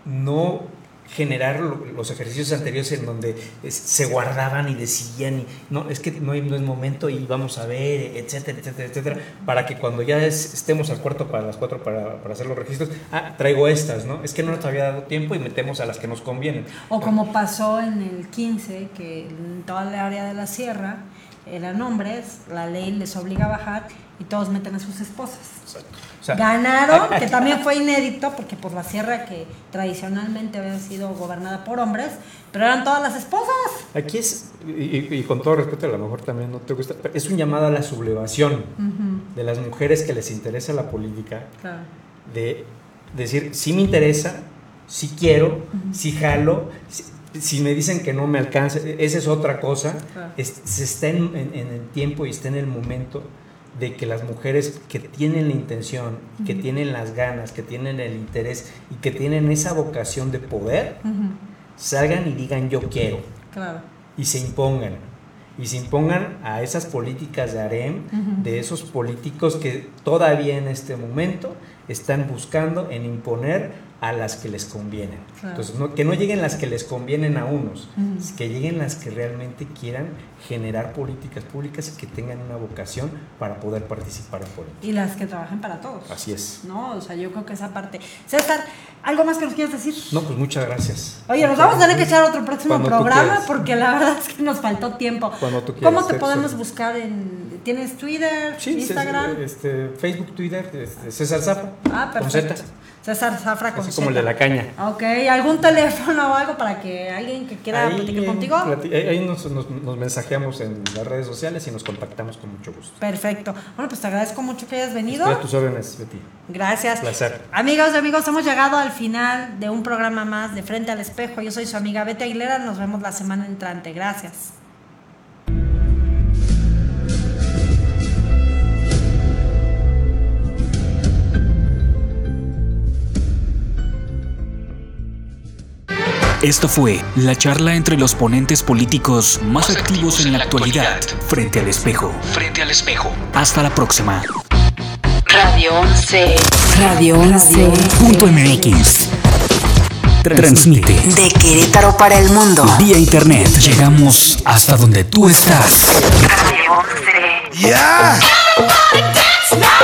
No generar los ejercicios anteriores en donde eh, se guardaban y decían, y, no, es que no, es momento y vamos a ver, etcétera, etcétera, etcétera, para que cuando ya estemos al cuarto para las cuatro para, para, hacer los registros, ah, traigo estas, ¿no? Es que no nos había dado tiempo y metemos a las que nos convienen. O como pasó en el 15, que en toda la área de la sierra eran hombres, la ley les obliga a bajar y todos meten a sus esposas. Exacto sea, ganaron, que también fue inédito, porque por la sierra que tradicionalmente había sido gobernada por hombres, pero eran todas las esposas. Aquí es, y, y con todo respeto, a lo mejor también no te gusta, pero es un llamado a la sublevación uh -huh. de las mujeres que les interesa la política, claro. de decir, sí me interesa, sí quiero, uh -huh. sí jalo, sí, si me dicen que no me alcanza, e-, esa es otra cosa. Claro. Es, se está en, en, en, el tiempo y está en el momento de que las mujeres que tienen la intención, que tienen las ganas, que tienen el interés y que tienen esa vocación de poder, salgan y digan yo quiero. Claro. Y se impongan. Y se impongan a esas políticas de harem, de esos políticos que todavía en este momento están buscando en imponer a las que les convienen. Entonces, no, que no lleguen las que les convienen a unos, que lleguen las que realmente quieran generar políticas públicas y que tengan una vocación para poder participar en política. Y las que trabajen para todos. Así es. No, o sea, yo creo que esa parte. César, ¿algo más que nos quieras decir? No, pues muchas gracias. Oye, nos vamos a tener que echar otro próximo programa porque la verdad es que nos faltó tiempo. Cuando tú quieras, ¿Cómo te eh, podemos buscar en... ¿Tienes Twitter, sí, Instagram? Este, Facebook, Twitter, este, César Zapa. Ah, perfecto. César Zafra con Así como el de la caña. Ok, ¿algún teléfono o algo para que alguien que quiera ahí, platicar contigo? Ahí nos, nos, nos, mensajeamos en las redes sociales y nos contactamos con mucho gusto. Perfecto. Bueno, pues te agradezco mucho que hayas venido. Tus órdenes, Betty. Gracias. Placer. Amigos y amigos, hemos llegado al final de un programa más de Frente al Espejo. Yo soy su amiga Betty Aguilera. Nos vemos la semana entrante. Gracias. Esto fue la charla entre los ponentes políticos más, activos en la actualidad, frente al espejo. Frente al espejo. Hasta la próxima. Radio 11. Radio 11. Punto MX. Transmite. De Querétaro para el mundo. Vía internet. Llegamos hasta donde tú estás. Radio 11. ¡Ya! Yeah.